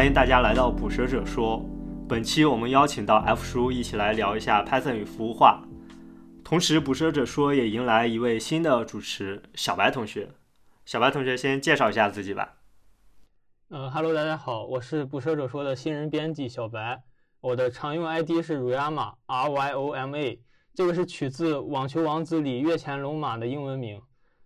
欢迎大家来到捕蛇者说。本期我们邀请到 F 叔一起来聊一下 Python 与服务化。同时，捕蛇者说也迎来一位新的主持小白同学。小白同学先介绍一下自己吧。呃哈喽，大家好，我是捕蛇者说的新人编辑小白。我的常用 ID 是 Ryoma R Y O M A，这个是取自《网球王子》里月前龙马的英文名。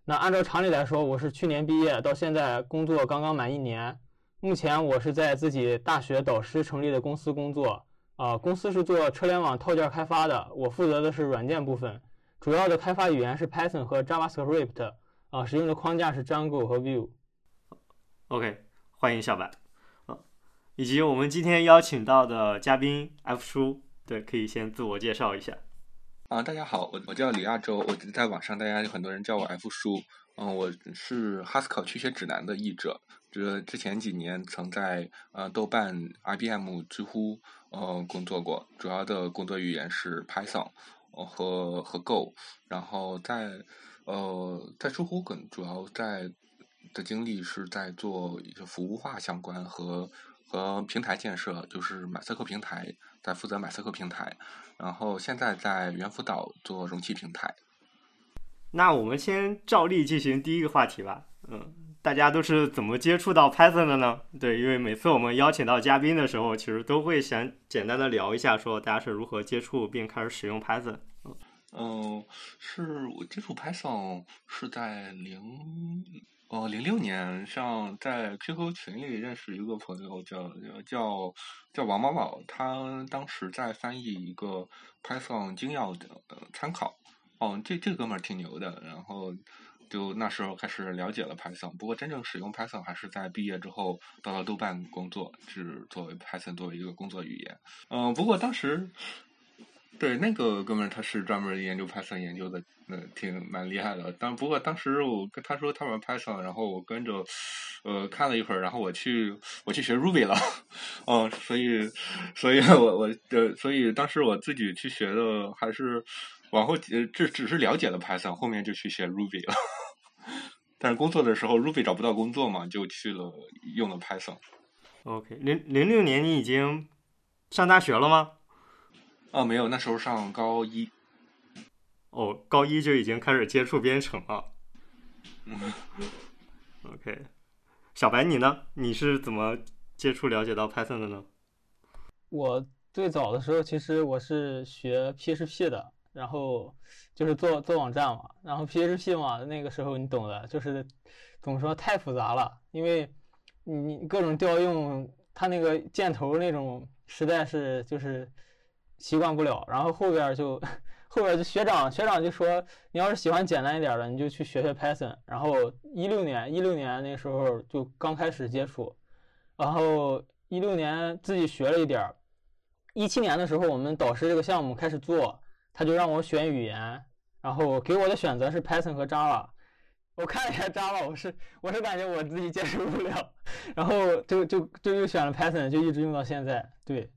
那按照常理来说，我是去年毕业，到现在工作刚刚满一年。目前我是在自己大学导师成立的公司工作，啊，公司是做车联网套件开发的，我负责的是软件部分，主要的开发语言是 Python 和 JavaScript，啊，使用的框架是 Django 和 Vue。OK，欢迎小白，啊，以及我们今天邀请到的嘉宾 F 叔，对，可以先自我介绍一下。啊，大家好，我我叫李亚洲，我在网上大家有很多人叫我 F 叔。嗯，我是哈斯考趣学指南的译者，这之前几年曾在呃豆瓣、IBM、知乎呃工作过，主要的工作语言是 Python 和和 Go，然后在呃在知乎更主要在的经历是在做一些服务化相关和和平台建设，就是马赛克平台在负责马赛克平台，然后现在在猿辅导做容器平台。那我们先照例进行第一个话题吧。嗯，大家都是怎么接触到 Python 的呢？对，因为每次我们邀请到嘉宾的时候，其实都会想简单的聊一下，说大家是如何接触并开始使用 Python。嗯，是我接触 Python 是在零哦零六年，像在 QQ 群里认识一个朋友，叫叫叫王宝宝，他当时在翻译一个 Python 精要的参考。哦，这这哥们儿挺牛的，然后就那时候开始了解了 Python。不过真正使用 Python 还是在毕业之后到了豆瓣工作，是作为 Python 作为一个工作语言。嗯，不过当时对那个哥们儿他是专门研究 Python 研究的，嗯，挺蛮厉害的。但不过当时我跟他说他玩 Python，然后我跟着呃看了一会儿，然后我去我去学 Ruby 了。哦，所以所以我我呃所以当时我自己去学的还是。往后呃，这只是了解了 Python，后面就去学 Ruby 了。但是工作的时候，Ruby 找不到工作嘛，就去了用了 Python。OK，零零六年你已经上大学了吗？啊，没有，那时候上高一。哦，高一就已经开始接触编程了。嗯。OK，小白你呢？你是怎么接触了解到 Python 的呢？我最早的时候其实我是学 PHP 的。然后就是做做网站嘛，然后 PHP 嘛，那个时候你懂的，就是怎么说太复杂了，因为你各种调用，它那个箭头那种实在是就是习惯不了。然后后边就 后边就学长学长就说，你要是喜欢简单一点的，你就去学学 Python。然后一六年一六年那时候就刚开始接触，然后一六年自己学了一点儿，一七年的时候我们导师这个项目开始做。他就让我选语言，然后给我的选择是 Python 和 Java。我看了一下 Java，我是我是感觉我自己接受不了，然后就就就又选了 Python，就一直用到现在。对，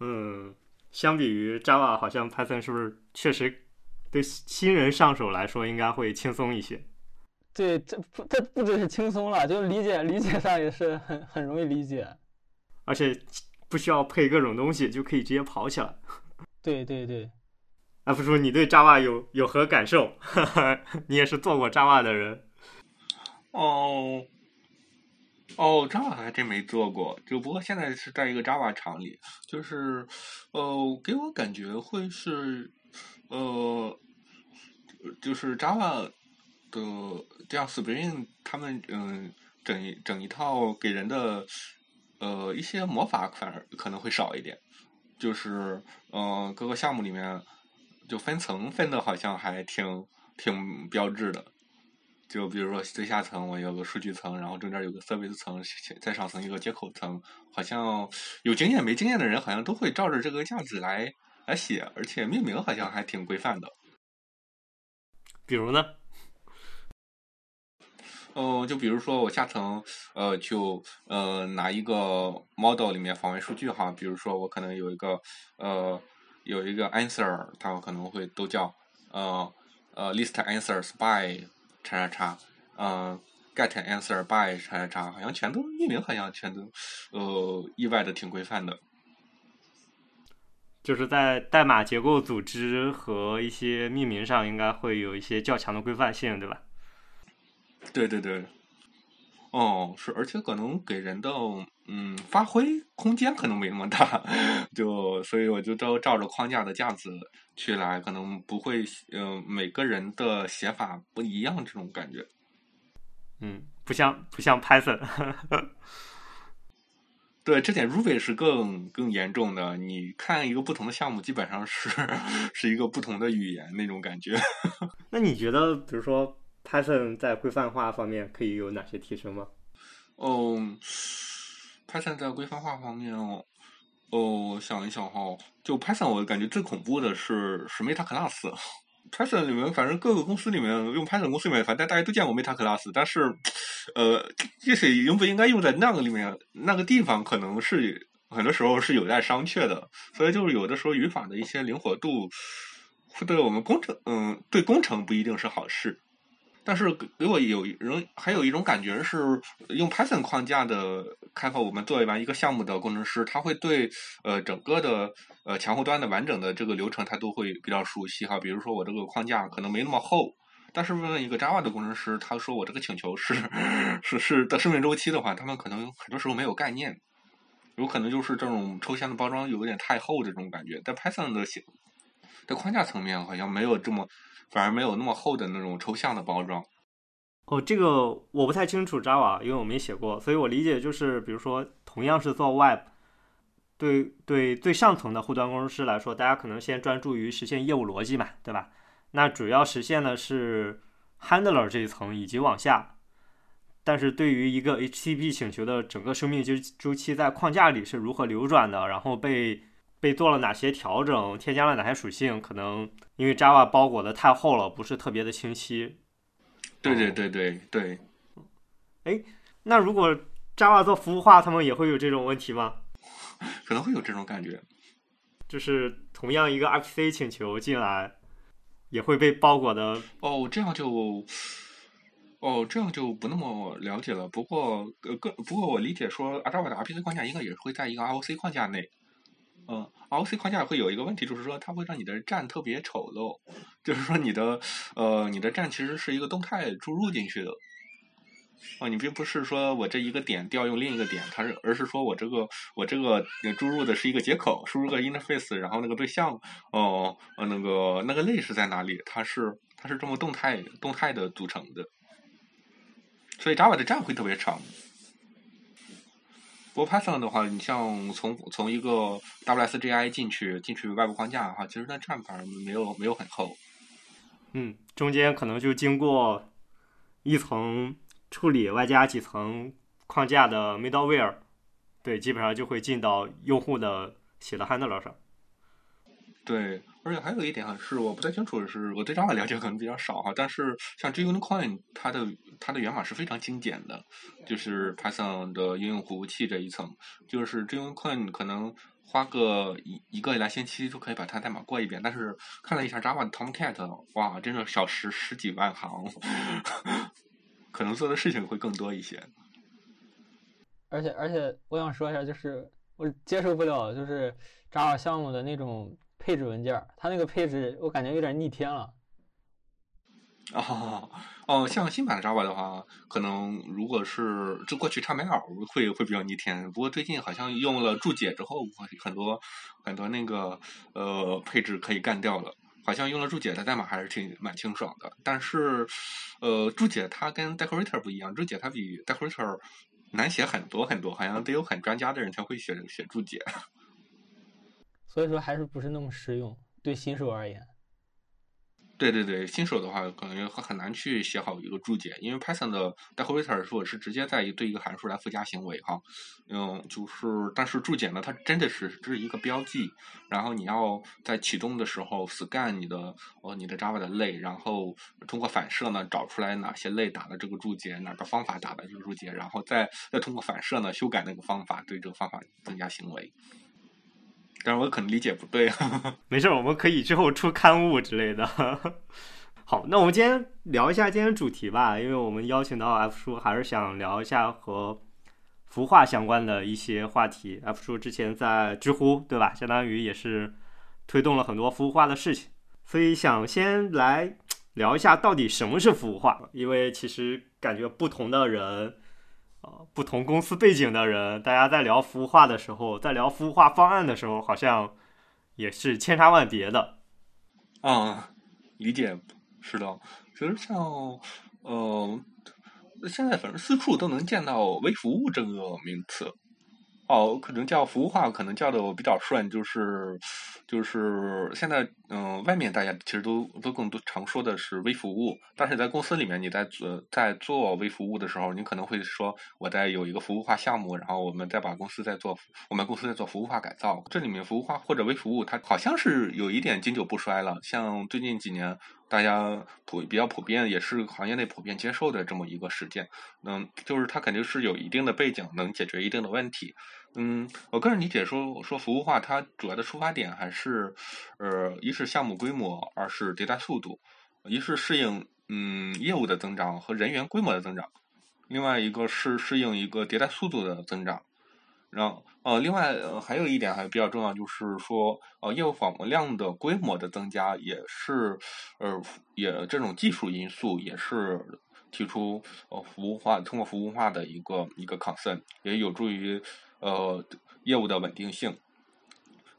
嗯，相比于 Java，好像 Python 是不是确实对新人上手来说应该会轻松一些？对，这不这不只是轻松了，就理解理解上也是很很容易理解，而且不需要配各种东西就可以直接跑起来。对对对阿福叔，你对 Java 有有何感受？你也是做过 Java 的人。哦，哦，Java 还真没做过，就不过现在是在一个 Java 厂里，就是呃，给我感觉会是呃，就是 Java 的这样 Spring 他们嗯整一整一套给人的呃一些魔法反而可能会少一点。就是，嗯，各个项目里面就分层分的好像还挺挺标志的。就比如说最下层我有个数据层，然后中间有个 service 层，再上层一个接口层。好像有经验没经验的人好像都会照着这个样子来来写，而且命名好像还挺规范的。比如呢？嗯，就比如说我下层，呃，就呃拿一个 model 里面访问数据哈，比如说我可能有一个呃有一个 answer，它可能会都叫呃呃 list answers by 叉叉叉，嗯，get answer by 叉叉叉，好像全都命名好像全都呃意外的挺规范的。就是在代码结构组织和一些命名上，应该会有一些较强的规范性，对吧？对对对，哦，是，而且可能给人的嗯发挥空间可能没那么大，就所以我就都照着框架的架子去来，可能不会嗯每个人的写法不一样这种感觉。嗯，不像不像 Python。对，这点 Ruby 是更更严重的。你看一个不同的项目，基本上是 是一个不同的语言那种感觉。那你觉得，比如说 Python 在规范化方面可以有哪些提升吗？哦，Python 在规范化方面，哦，哦想一想哈，就 Python 我感觉最恐怖的是是 Meta Class。Python 里面，反正各个公司里面用 Python 公司里面，反正大家都见过 Meta Class，但是，呃，具体应不应该用在那个里面，那个地方可能是很多时候是有待商榷的。所以就是有的时候语法的一些灵活度，会对我们工程，嗯，对工程不一定是好事。但是给我有人还有一种感觉是，用 Python 框架的开发，我们做完一个项目的工程师，他会对呃整个的呃前后端的完整的这个流程，他都会比较熟悉哈。比如说我这个框架可能没那么厚，但是问一个 Java 的工程师，他说我这个请求是是是的生命周期的话，他们可能很多时候没有概念，有可能就是这种抽象的包装有点太厚这种感觉。在 Python 的写在框架层面好像没有这么。反而没有那么厚的那种抽象的包装。哦，这个我不太清楚 Java，因为我没写过，所以我理解就是，比如说同样是做 Web，对对最上层的后端工程师来说，大家可能先专注于实现业务逻辑嘛，对吧？那主要实现的是 Handler 这一层以及往下，但是对于一个 HTTP 请求的整个生命周周期在框架里是如何流转的，然后被被做了哪些调整，添加了哪些属性，可能。因为 Java 包裹的太厚了，不是特别的清晰。对对对对对。哎，那如果 Java 做服务化，他们也会有这种问题吗？可能会有这种感觉。就是同样一个 RPC 请求进来，也会被包裹的。哦，这样就，哦，这样就不那么了解了。不过，呃，个不过我理解说，Java 的 RPC 框架应该也会在一个 ROC 框架内。嗯，ROC 框架会有一个问题，就是说它会让你的站特别丑陋，就是说你的呃你的站其实是一个动态注入进去的，哦，你并不是说我这一个点调用另一个点，它是而是说我这个我这个注入的是一个接口，输入个 interface，然后那个对象哦呃那个那个类是在哪里？它是它是这么动态动态的组成的，所以 Java 的站会特别长。不过 Python 的话，你像从从一个 WSGI 进去进去外部框架的话，其实那站反而没有没有很厚。嗯，中间可能就经过一层处理，外加几层框架的 middleware，对，基本上就会进到用户的写的 handler 上。对。而且还有一点哈，是我不太清楚，是我对 Java 了解可能比较少哈。但是像 JUnitCoin，它的它的源码是非常精简的，就是 Python 的应用服务器这一层，就是 JUnitCoin 可能花个一一个来星期就可以把它代码过一遍。但是看了一下 Java 的 Tomcat，哇，真的小时十几万行，可能做的事情会更多一些。而且而且我想说一下，就是我接受不了就是 Java 项目的那种。配置文件，它那个配置我感觉有点逆天了。哦哦，像新版的 Java 的话，可能如果是就过去插 mail 会会比较逆天。不过最近好像用了注解之后，很多很多那个呃配置可以干掉了。好像用了注解的代码还是挺蛮清爽的。但是呃注解它跟 decorator 不一样，注解它比 decorator 难写很多很多，好像得有很专家的人才会写写注解。所以说还是不是那么实用，对新手而言。对对对，新手的话可能很难去写好一个注解，因为 Python 的 decorator 说是直接在一对一个函数来附加行为哈，嗯，就是但是注解呢，它真的是这是一个标记，然后你要在启动的时候 scan 你的呃你的 Java 的类，然后通过反射呢找出来哪些类打的这个注解，哪个方法打的这个注解，然后再再通过反射呢修改那个方法，对这个方法增加行为。但是我可能理解不对，没事，我们可以之后出刊物之类的。好，那我们今天聊一下今天主题吧，因为我们邀请到 F 叔，还是想聊一下和孵化相关的一些话题。F 叔之前在知乎，对吧？相当于也是推动了很多孵化的事情，所以想先来聊一下到底什么是孵化，因为其实感觉不同的人。不同公司背景的人，大家在聊服务化的时候，在聊服务化方案的时候，好像也是千差万别的。嗯，理解是的。其实像呃，现在反正四处都能见到“微服务”这个名词。哦，可能叫服务化，可能叫的比较顺，就是就是现在嗯，外面大家其实都都更多常说的是微服务，但是在公司里面，你在做在做微服务的时候，你可能会说我在有一个服务化项目，然后我们再把公司在做我们公司在做服务化改造，这里面服务化或者微服务，它好像是有一点经久不衰了，像最近几年。大家普比较普遍，也是行业内普遍接受的这么一个实践。嗯，就是它肯定是有一定的背景，能解决一定的问题。嗯，我个人理解说说服务化，它主要的出发点还是，呃，一是项目规模，二是迭代速度，一是适应嗯业务的增长和人员规模的增长，另外一个是适应一个迭代速度的增长。然后，呃，另外还有一点还比较重要，就是说，呃，业务访问量的规模的增加，也是，呃，也这种技术因素也是提出呃服务化，通过服务化的一个一个 concern，也有助于呃业务的稳定性。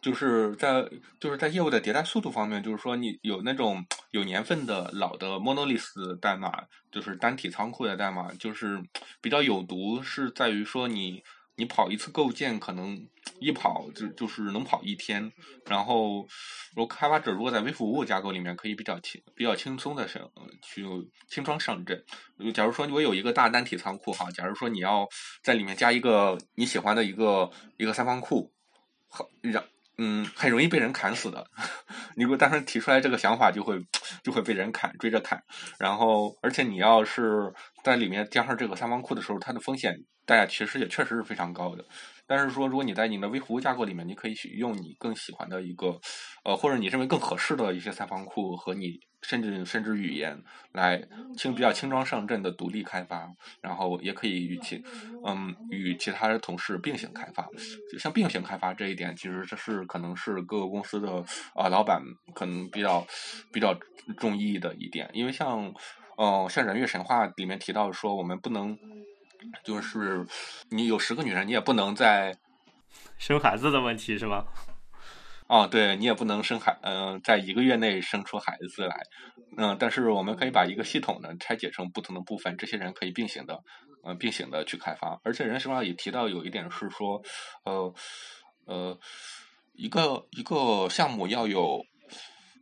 就是在就是在业务的迭代速度方面，就是说你有那种有年份的老的 monolith 代码，就是单体仓库的代码，就是比较有毒，是在于说你。你跑一次构建，可能 一跑就就是能跑一天。然后，如开发者如果在微服务架构里面，可以比较轻、比较轻松的上去轻装上阵。假如说我有一个大单体仓库哈，假如说你要在里面加一个你喜欢的一个一个三方库，好然嗯很容易被人砍死的。你如果当时提出来这个想法，就会就会被人砍追着砍。然后，而且你要是在里面加上这个三方库的时候，它的风险。大家其实也确实是非常高的，但是说如果你在你的微服务架构里面，你可以去用你更喜欢的一个，呃，或者你认为更合适的一些三方库和你甚至甚至语言来轻比较轻装上阵的独立开发，然后也可以与其嗯与其他的同事并行开发。就像并行开发这一点，其实这是可能是各个公司的啊老板可能比较比较中意的一点，因为像嗯像人月神话里面提到说我们不能。就是你有十个女人，你也不能在生孩子的问题是吗？哦，对你也不能生孩，嗯，在一个月内生出孩子来，嗯，但是我们可以把一个系统呢拆解成不同的部分，这些人可以并行的，嗯，并行的去开发。而且人实话也提到有一点是说，呃呃，一个一个项目要有，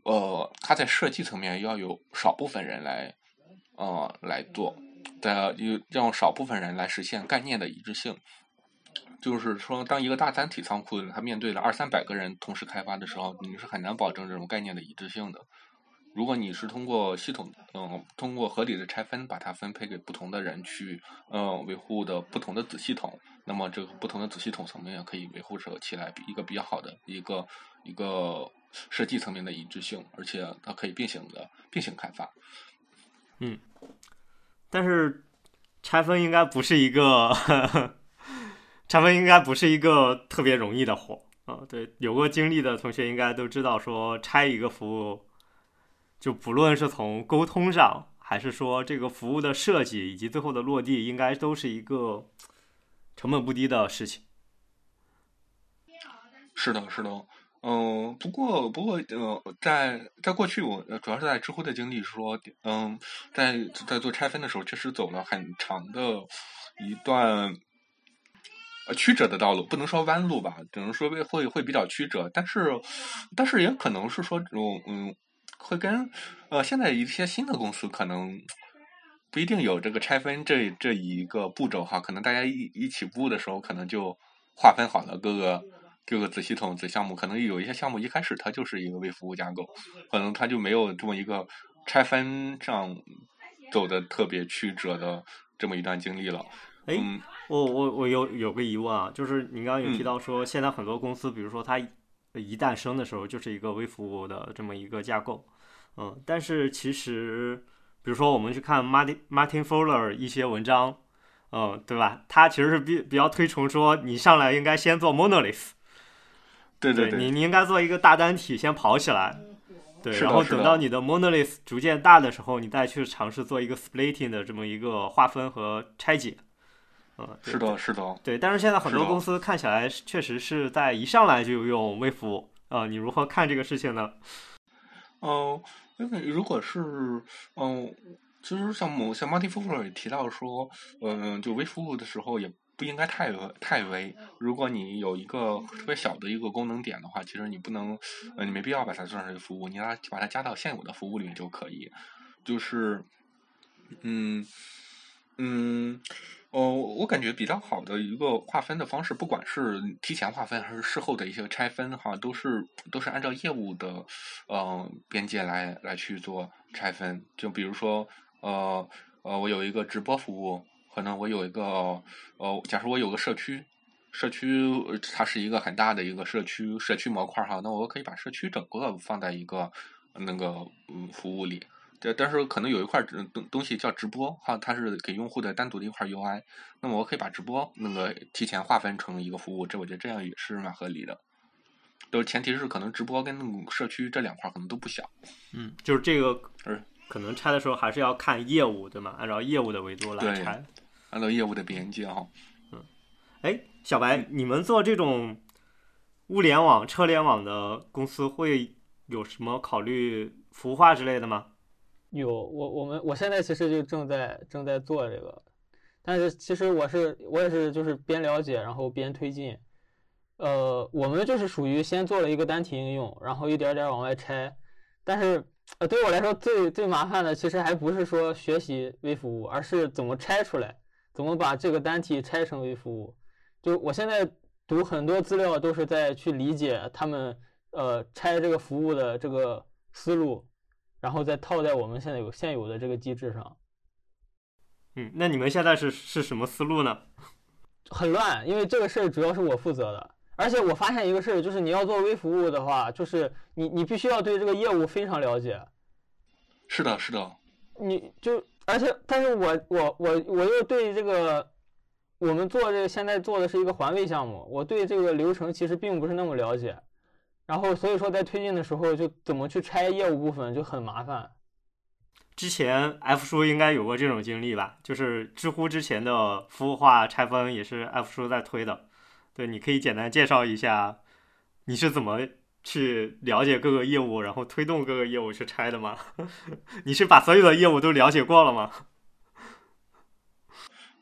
呃，它在设计层面要有少部分人来，呃，来做。的用少部分人来实现概念的一致性，就是说，当一个大单体仓库它面对了二三百个人同时开发的时候，你是很难保证这种概念的一致性的。如果你是通过系统，嗯，通过合理的拆分，把它分配给不同的人去，嗯，维护的不同的子系统，那么这个不同的子系统层面可以维护起来一个比较好的一个一个设计层面的一致性，而且它可以并行的并行开发。嗯。但是拆分应该不是一个，拆分应该不是一个特别容易的活啊。对，有过经历的同学应该都知道，说拆一个服务，就不论是从沟通上，还是说这个服务的设计以及最后的落地，应该都是一个成本不低的事情。是的，是的。嗯，不过不过，呃，在在过去，我主要是在知乎的经历说，嗯，在在做拆分的时候，确实走了很长的一段呃曲折的道路，不能说弯路吧，只能说会会会比较曲折，但是但是也可能是说，嗯嗯，会跟呃现在一些新的公司可能不一定有这个拆分这这一个步骤哈，可能大家一一起步的时候，可能就划分好了各个。各个子系统、子项目，可能有一些项目一开始它就是一个微服务架构，可能它就没有这么一个拆分上走的特别曲折的这么一段经历了。哎，我我我有有个疑问啊，就是你刚刚有提到说，现在很多公司，比如说它一旦生的时候就是一个微服务的这么一个架构，嗯，但是其实，比如说我们去看 Martin Martin Fowler 一些文章，嗯，对吧？他其实是比比较推崇说，你上来应该先做 monolith，对对对，你你应该做一个大单体，先跑起来，对，然后等到你的 monolith 逐渐大的时候，你再去尝试做一个 splitting 的这么一个划分和拆解，嗯，是的，是的，对，但是现在很多公司看起来确实是在一上来就用微服务，呃，你如何看这个事情呢？嗯，因为如果是嗯，其实像某像 Martin Fowler 也提到说，嗯，就微服务的时候也不应该太太微。如果你有一个特别小的一个功能点的话，其实你不能，呃，你没必要把它算成一个服务，你把它把它加到现有的服务里面就可以。就是，嗯嗯。哦，我感觉比较好的一个划分的方式，不管是提前划分还是事后的一些拆分哈，都是都是按照业务的呃边界来来去做拆分。就比如说，呃呃，我有一个直播服务，可能我有一个呃，假如我有个社区，社区它是一个很大的一个社区社区模块哈，那我可以把社区整个放在一个那个嗯服务里。对，但是可能有一块东东西叫直播哈，它是给用户的单独的一块 UI，那么我可以把直播那个提前划分成一个服务，这我觉得这样也是蛮合理的。都前提是可能直播跟那个社区这两块儿可能都不小。嗯，就是这个是可能拆的时候还是要看业务，对吗？按照业务的维度来对拆。按照业务的边界哈。嗯哎，小白，你们做这种物联网、车联网的公司会有什么考虑服务化之类的吗？有我我们我现在其实就正在正在做这个，但是其实我是我也是就是边了解然后边推进，呃，我们就是属于先做了一个单体应用，然后一点点往外拆，但是呃对我来说最最麻烦的其实还不是说学习微服务，而是怎么拆出来，怎么把这个单体拆成微服务。就我现在读很多资料都是在去理解他们呃拆这个服务的这个思路。然后再套在我们现在有现有的这个机制上，嗯，那你们现在是是什么思路呢？很乱，因为这个事儿主要是我负责的，而且我发现一个事儿，就是你要做微服务的话，就是你你必须要对这个业务非常了解。是的，是的。你就而且，但是我我我我又对这个我们做这个现在做的是一个环卫项目，我对这个流程其实并不是那么了解。然后所以说在推进的时候，就怎么去拆业务部分就很麻烦。之前 F 叔应该有过这种经历吧？就是知乎之前的服务化拆分也是 F 叔在推的。对，你可以简单介绍一下你是怎么去了解各个业务，然后推动各个业务去拆的吗？你是把所有的业务都了解过了吗？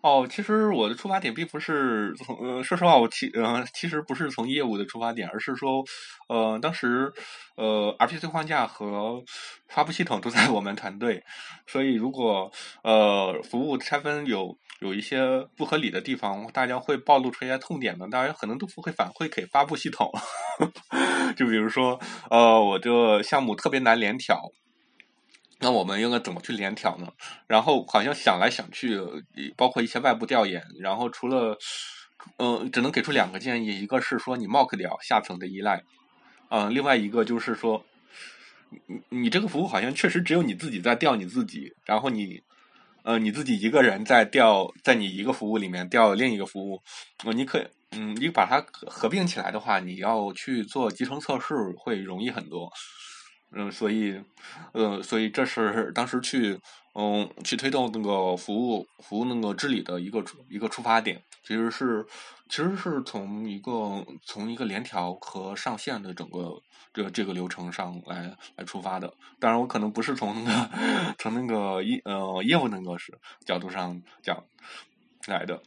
哦，其实我的出发点并不是从，呃，说实话，我其呃其实不是从业务的出发点，而是说，呃，当时呃 RPC 框架和发布系统都在我们团队，所以如果呃服务拆分有有一些不合理的地方，大家会暴露出一些痛点的，大家可能都不会反馈给发布系统，就比如说，呃，我这项目特别难联调。那我们应该怎么去联调呢？然后好像想来想去，包括一些外部调研，然后除了，嗯，只能给出两个建议，一个是说你 mock 掉下层的依赖，嗯，另外一个就是说，你你这个服务好像确实只有你自己在调你自己，然后你，呃，你自己一个人在调，在你一个服务里面调另一个服务，你可以，嗯，你把它合并起来的话，你要去做集成测试会容易很多。嗯，所以，呃，所以这是当时去，嗯，去推动那个服务服务那个治理的一个一个出发点，其实是其实是从一个从一个联调和上线的整个这这个流程上来来出发的。当然，我可能不是从那个从那个业呃业务那个是角度上讲来的。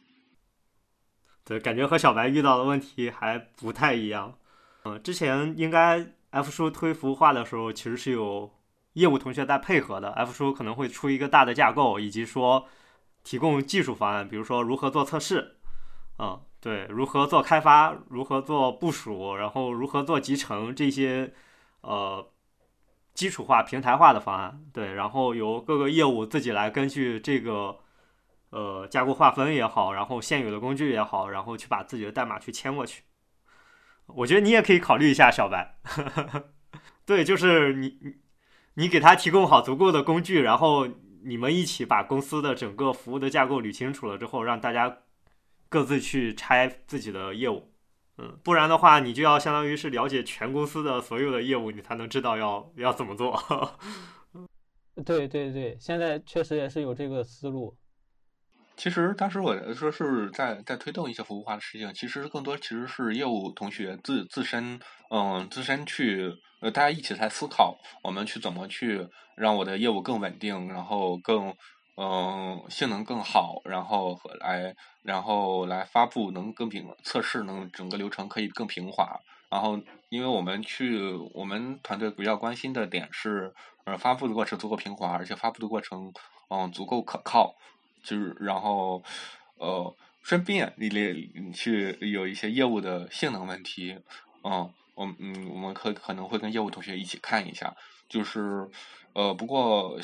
对，感觉和小白遇到的问题还不太一样。嗯，之前应该。F 叔推服务化的时候，其实是有业务同学在配合的。F 叔可能会出一个大的架构，以及说提供技术方案，比如说如何做测试，嗯，对，如何做开发，如何做部署，然后如何做集成这些呃基础化、平台化的方案，对，然后由各个业务自己来根据这个呃架构划分也好，然后现有的工具也好，然后去把自己的代码去迁过去。我觉得你也可以考虑一下小白，对，就是你你你给他提供好足够的工具，然后你们一起把公司的整个服务的架构捋清楚了之后，让大家各自去拆自己的业务。嗯，不然的话，你就要相当于是了解全公司的所有的业务，你才能知道要要怎么做。对对对，现在确实也是有这个思路。其实当时我说是在在推动一些服务化的事情，其实更多其实是业务同学自自身，嗯，自身去呃，大家一起在思考，我们去怎么去让我的业务更稳定，然后更嗯性能更好，然后来然后来发布能更平测试能整个流程可以更平滑。然后因为我们去我们团队比较关心的点是，呃，发布的过程足够平滑，而且发布的过程嗯足够可靠。就是然后，呃，顺便你你去有一些业务的性能问题，嗯，我嗯我们可可能会跟业务同学一起看一下，就是呃，不过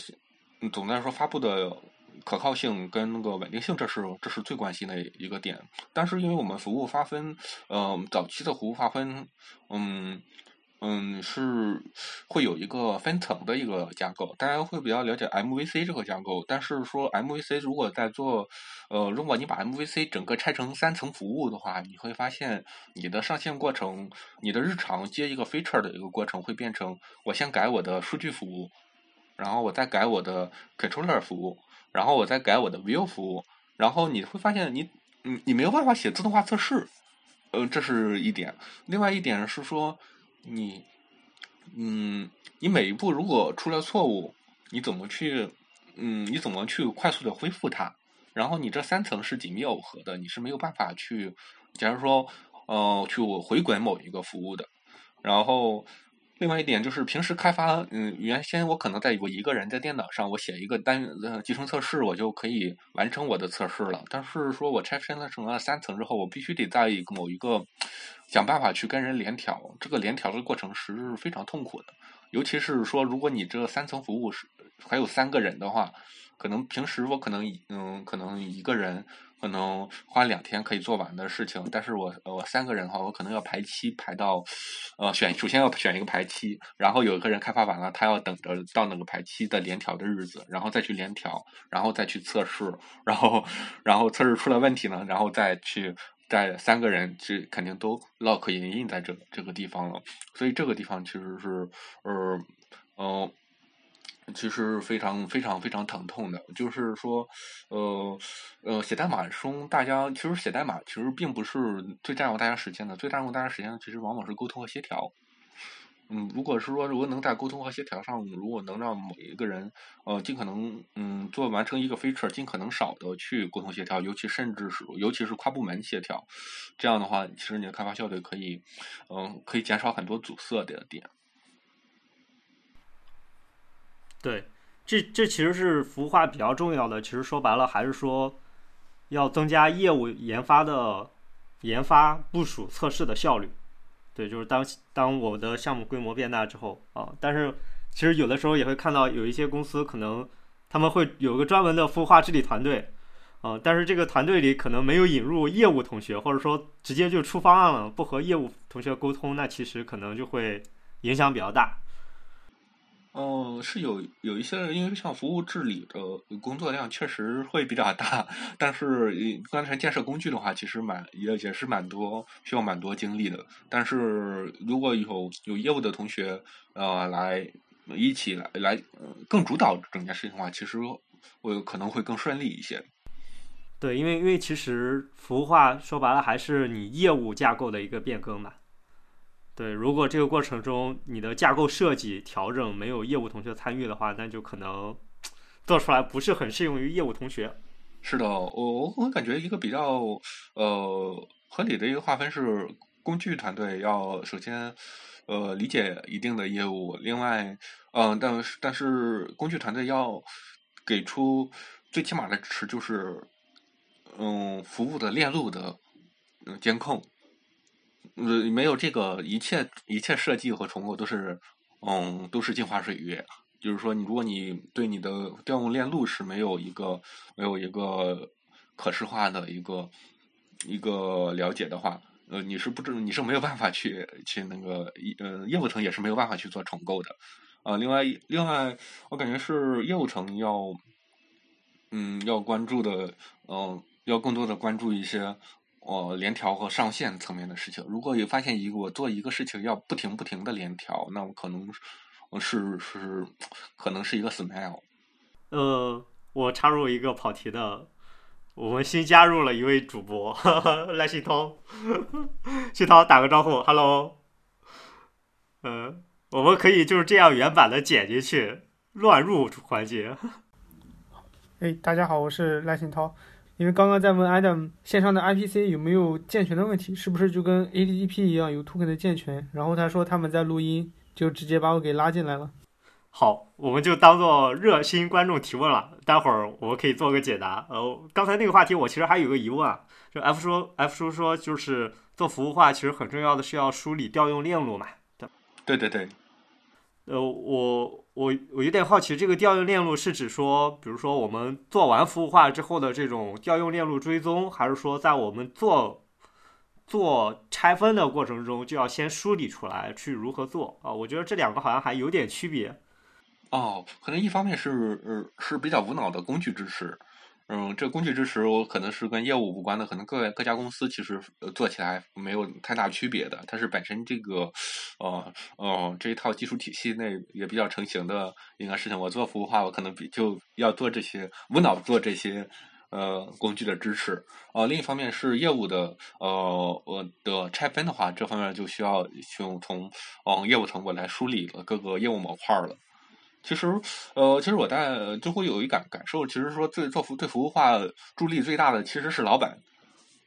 总的来说，发布的可靠性跟那个稳定性，这是这是最关心的一个点。但是因为我们服务划分，呃，早期的服务划分，嗯。嗯，是会有一个分层的一个架构，大家会比较了解 MVC 这个架构。但是说 MVC 如果在做，呃，如果你把 MVC 整个拆成三层服务的话，你会发现你的上线过程，你的日常接一个 feature 的一个过程会变成，我先改我的数据服务，然后我再改我的 controller 服务，然后我再改我的 view 服务，然后你会发现你，你你没有办法写自动化测试，呃，这是一点。另外一点是说。你，嗯，你每一步如果出了错误，你怎么去，嗯，你怎么去快速的恢复它？然后你这三层是紧密耦合的，你是没有办法去，假如说，呃，去回滚某一个服务的，然后。另外一点就是平时开发，嗯，原先我可能在我一个人在电脑上，我写一个单呃集成测试，我就可以完成我的测试了。但是说我拆分了成了三层之后，我必须得在某一个想办法去跟人联调，这个联调的过程是非常痛苦的。尤其是说，如果你这三层服务是还有三个人的话，可能平时我可能嗯可能一个人。可能花两天可以做完的事情，但是我我三个人哈，我可能要排期排到，呃，选首先要选一个排期，然后有一个人开发完了，他要等着到那个排期的联调的日子，然后再去联调，然后再去测试，然后然后测试出了问题呢，然后再去再三个人这肯定都 lock 印印在这这个地方了，所以这个地方其实是呃嗯。其实非常非常非常疼痛的，就是说，呃呃，写代码中，大家其实写代码其实并不是最占用大家时间的，最占用大家时间的其实往往是沟通和协调。嗯，如果是说如果能在沟通和协调上，如果能让某一个人呃尽可能嗯做完成一个 feature，尽可能少的去沟通协调，尤其甚至是尤其是跨部门协调，这样的话，其实你的开发效率可以嗯可以减少很多阻塞的点。对，这这其实是服务化比较重要的。其实说白了，还是说要增加业务研发的研发、部署、测试的效率。对，就是当当我的项目规模变大之后啊，但是其实有的时候也会看到有一些公司可能他们会有个专门的孵化治理团队啊，但是这个团队里可能没有引入业务同学，或者说直接就出方案了，不和业务同学沟通，那其实可能就会影响比较大。嗯，是有有一些，因为像服务治理的工作量确实会比较大，但是刚才建设工具的话，其实蛮也也是蛮多，需要蛮多精力的。但是如果有有业务的同学呃来一起来来更主导整件事情的话，其实我可能会更顺利一些。对，因为因为其实服务化说白了还是你业务架构的一个变更嘛。对，如果这个过程中你的架构设计调整没有业务同学参与的话，那就可能 做出来不是很适用于业务同学。是的，我我感觉一个比较呃合理的一个划分是，工具团队要首先呃理解一定的业务，另外嗯，但是但是工具团队要给出最起码的支持，就是嗯服务的链路的嗯监控。呃，没有这个，一切一切设计和重构都是，嗯，都是镜花水月。就是说，你如果你对你的调用链路是没有一个没有一个可视化的一个一个了解的话，呃，你是不知你是没有办法去去那个，呃，业务层也是没有办法去做重构的。呃，另外另外，我感觉是业务层要，嗯，要关注的，嗯，要更多的关注一些。呃，联调和上线层面的事情，如果有发现一个我做一个事情要不停不停的联调，那我可能是是可能是一个 smile。呃，我插入一个跑题的，我们新加入了一位主播 赖信涛，信涛打个招呼，hello。嗯，我们可以就是这样原版的剪进去，乱入环节。哎，大家好，我是赖信涛。因为刚刚在问 Adam 线上的 IPC 有没有健全的问题，是不是就跟 ADP 一样有 token 的健全？然后他说他们在录音，就直接把我给拉进来了。好，我们就当做热心观众提问了，待会儿我们可以做个解答。呃，刚才那个话题我其实还有个疑问啊，就 F 说 F 叔说就是做服务化，其实很重要的是要梳理调用链路嘛。对对对。呃，我我我有点好奇，这个调用链路是指说，比如说我们做完服务化之后的这种调用链路追踪，还是说在我们做做拆分的过程中就要先梳理出来去如何做啊？我觉得这两个好像还有点区别。哦，可能一方面是呃是比较无脑的工具支持。嗯，这工具支持我可能是跟业务无关的，可能各各家公司其实做起来没有太大区别的。它是本身这个，呃呃这一套技术体系内也比较成型的一个事情。我做服务化，我可能比就要做这些无脑做这些呃工具的支持。呃，另一方面是业务的呃我的拆分的话，这方面就需要从从嗯业务层我来梳理了各个业务模块了。其实，呃，其实我在就会有一感感受，其实说最做服对服务化助力最大的其实是老板，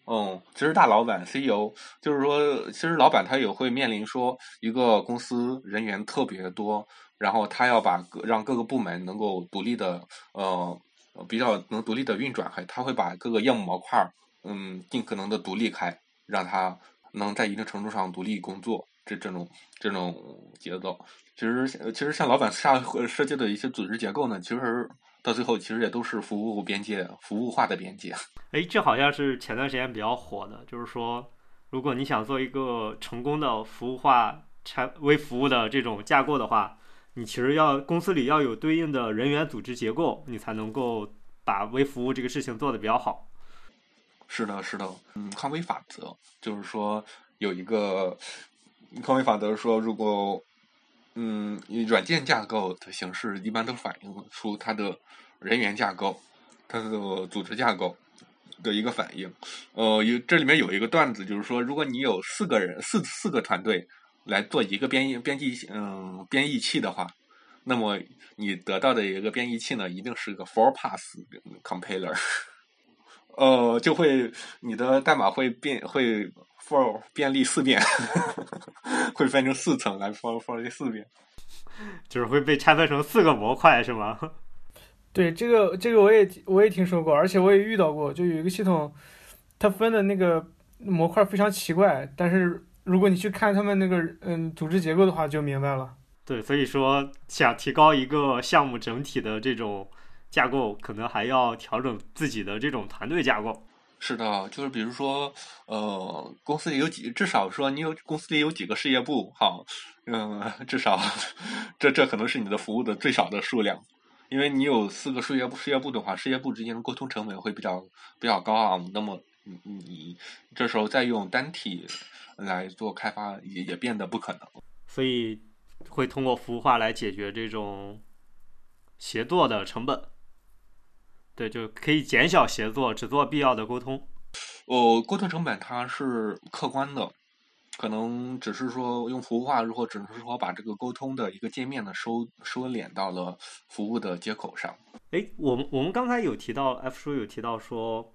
嗯，其实大老板 CEO 就是说，其实老板他也会面临说一个公司人员特别多，然后他要把让各个部门能够独立的，呃，比较能独立的运转，还他会把各个业务模块，嗯，尽可能的独立开，让他能在一定程度上独立工作，这这种这种节奏。其实，其实像老板下设计的一些组织结构呢，其实到最后其实也都是服务边界、服务化的边界。哎，这好像是前段时间比较火的，就是说，如果你想做一个成功的服务化产微服务的这种架构的话，你其实要公司里要有对应的人员组织结构，你才能够把微服务这个事情做得比较好。是的，是的，嗯，康威法则就是说有一个康威法则说，如果嗯，软件架构的形式一般都反映出它的人员架构、它的组织架构的一个反应。呃，有这里面有一个段子，就是说，如果你有四个人、四四个团队来做一个编译编辑嗯编译器的话，那么你得到的一个编译器呢，一定是个 four pass compiler，呃，就会你的代码会变会。for 便利四遍，会分成四层来 for for 这四遍，就是会被拆分成四个模块是吗？对，这个这个我也我也听说过，而且我也遇到过，就有一个系统，它分的那个模块非常奇怪，但是如果你去看他们那个嗯组织结构的话，就明白了。对，所以说想提高一个项目整体的这种架构，可能还要调整自己的这种团队架构。是的，就是比如说，呃，公司里有几，至少说你有公司里有几个事业部，好，嗯，至少这这可能是你的服务的最少的数量，因为你有四个事业部，事业部的话，事业部之间的沟通成本会比较比较高昂，那么你你这时候再用单体来做开发，也也变得不可能，所以会通过服务化来解决这种协作的成本。对，就可以减小协作，只做必要的沟通。哦，沟通成本它是客观的，可能只是说用服务化，如果只是说把这个沟通的一个界面呢收收敛到了服务的接口上。哎，我们我们刚才有提到，F 叔有提到说，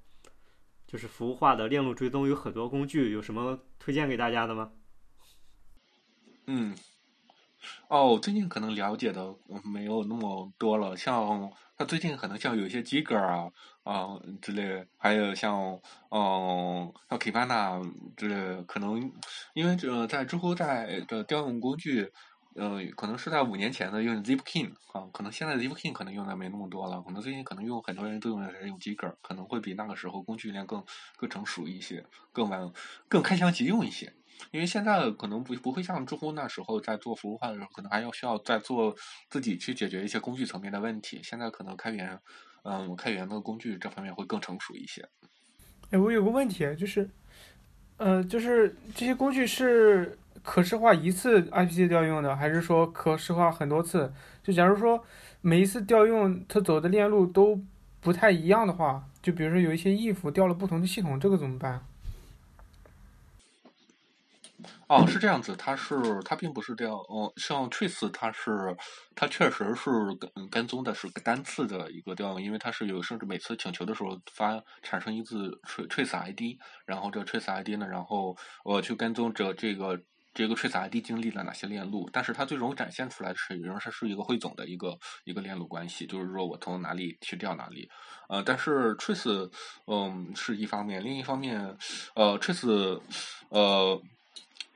就是服务化的链路追踪有很多工具，有什么推荐给大家的吗？嗯，哦，最近可能了解的没有那么多了，像。最近可能像有一些 Jigger 啊啊之类，还有像嗯像 Kibana 之类，可能因为这在知乎在的调用工具呃，可能是在五年前的用 Zipkin 啊，可能现在 Zipkin 可能用的没那么多了，可能最近可能用很多人都用的是用 Jigger，可能会比那个时候工具链更更成熟一些，更完更开箱即用一些。因为现在可能不不会像知乎那时候在做服务化的时候，可能还要需要再做自己去解决一些工具层面的问题。现在可能开源，嗯，开源的工具这方面会更成熟一些。哎，我有个问题，就是，呃，就是这些工具是可视化一次 IPC 调用的，还是说可视化很多次？就假如说每一次调用它走的链路都不太一样的话，就比如说有一些 if 调了不同的系统，这个怎么办？哦，是这样子，它是它并不是这样，哦，像 trace 它是它确实是跟跟踪的是单次的一个调用，因为它是有甚至每次请求的时候发产生一次 trace ID，然后这 trace ID 呢，然后我去跟踪这这个这个 trace ID 经历了哪些链路，但是它最终展现出来的是仍然是一个汇总的一个一个链路关系，就是说我从哪里去调哪里，呃，但是 trace 嗯是一方面，另一方面呃 trace 呃。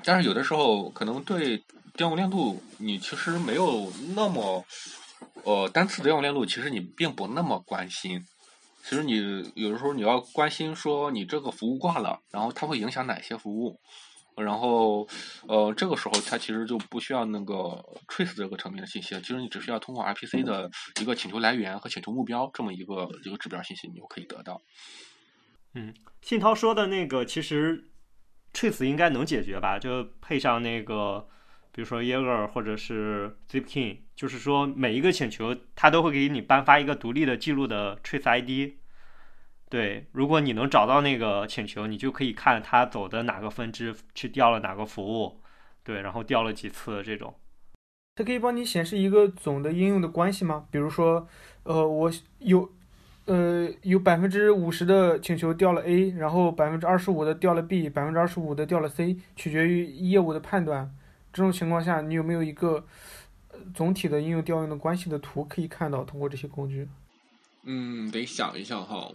但是有的时候可能对调用链路，你其实没有那么，呃，单次的调用链路，其实你并不那么关心。其实你有的时候你要关心说你这个服务挂了，然后它会影响哪些服务，然后呃，这个时候它其实就不需要那个 trace 这个层面的信息了，其实你只需要通过 RPC 的一个请求来源和请求目标这么一个一个指标信息，你就可以得到。嗯，信涛说的那个其实。Trace 应该能解决吧？就配上那个，比如说 Jaeger 或者是 Zipkin，就是说每一个请求它都会给你颁发一个独立的记录的 Trace ID。对，如果你能找到那个请求，你就可以看它走的哪个分支去调了哪个服务，对，然后调了几次这种。它可以帮你显示一个总的应用的关系吗？比如说，呃，我有。呃，有百分之五十的请求调了 A，然后百分之二十五的调了 B，百分之二十五的调了 C，取决于业务的判断。这种情况下，你有没有一个总体的应用调用的关系的图可以看到？通过这些工具？嗯，得想一想哈。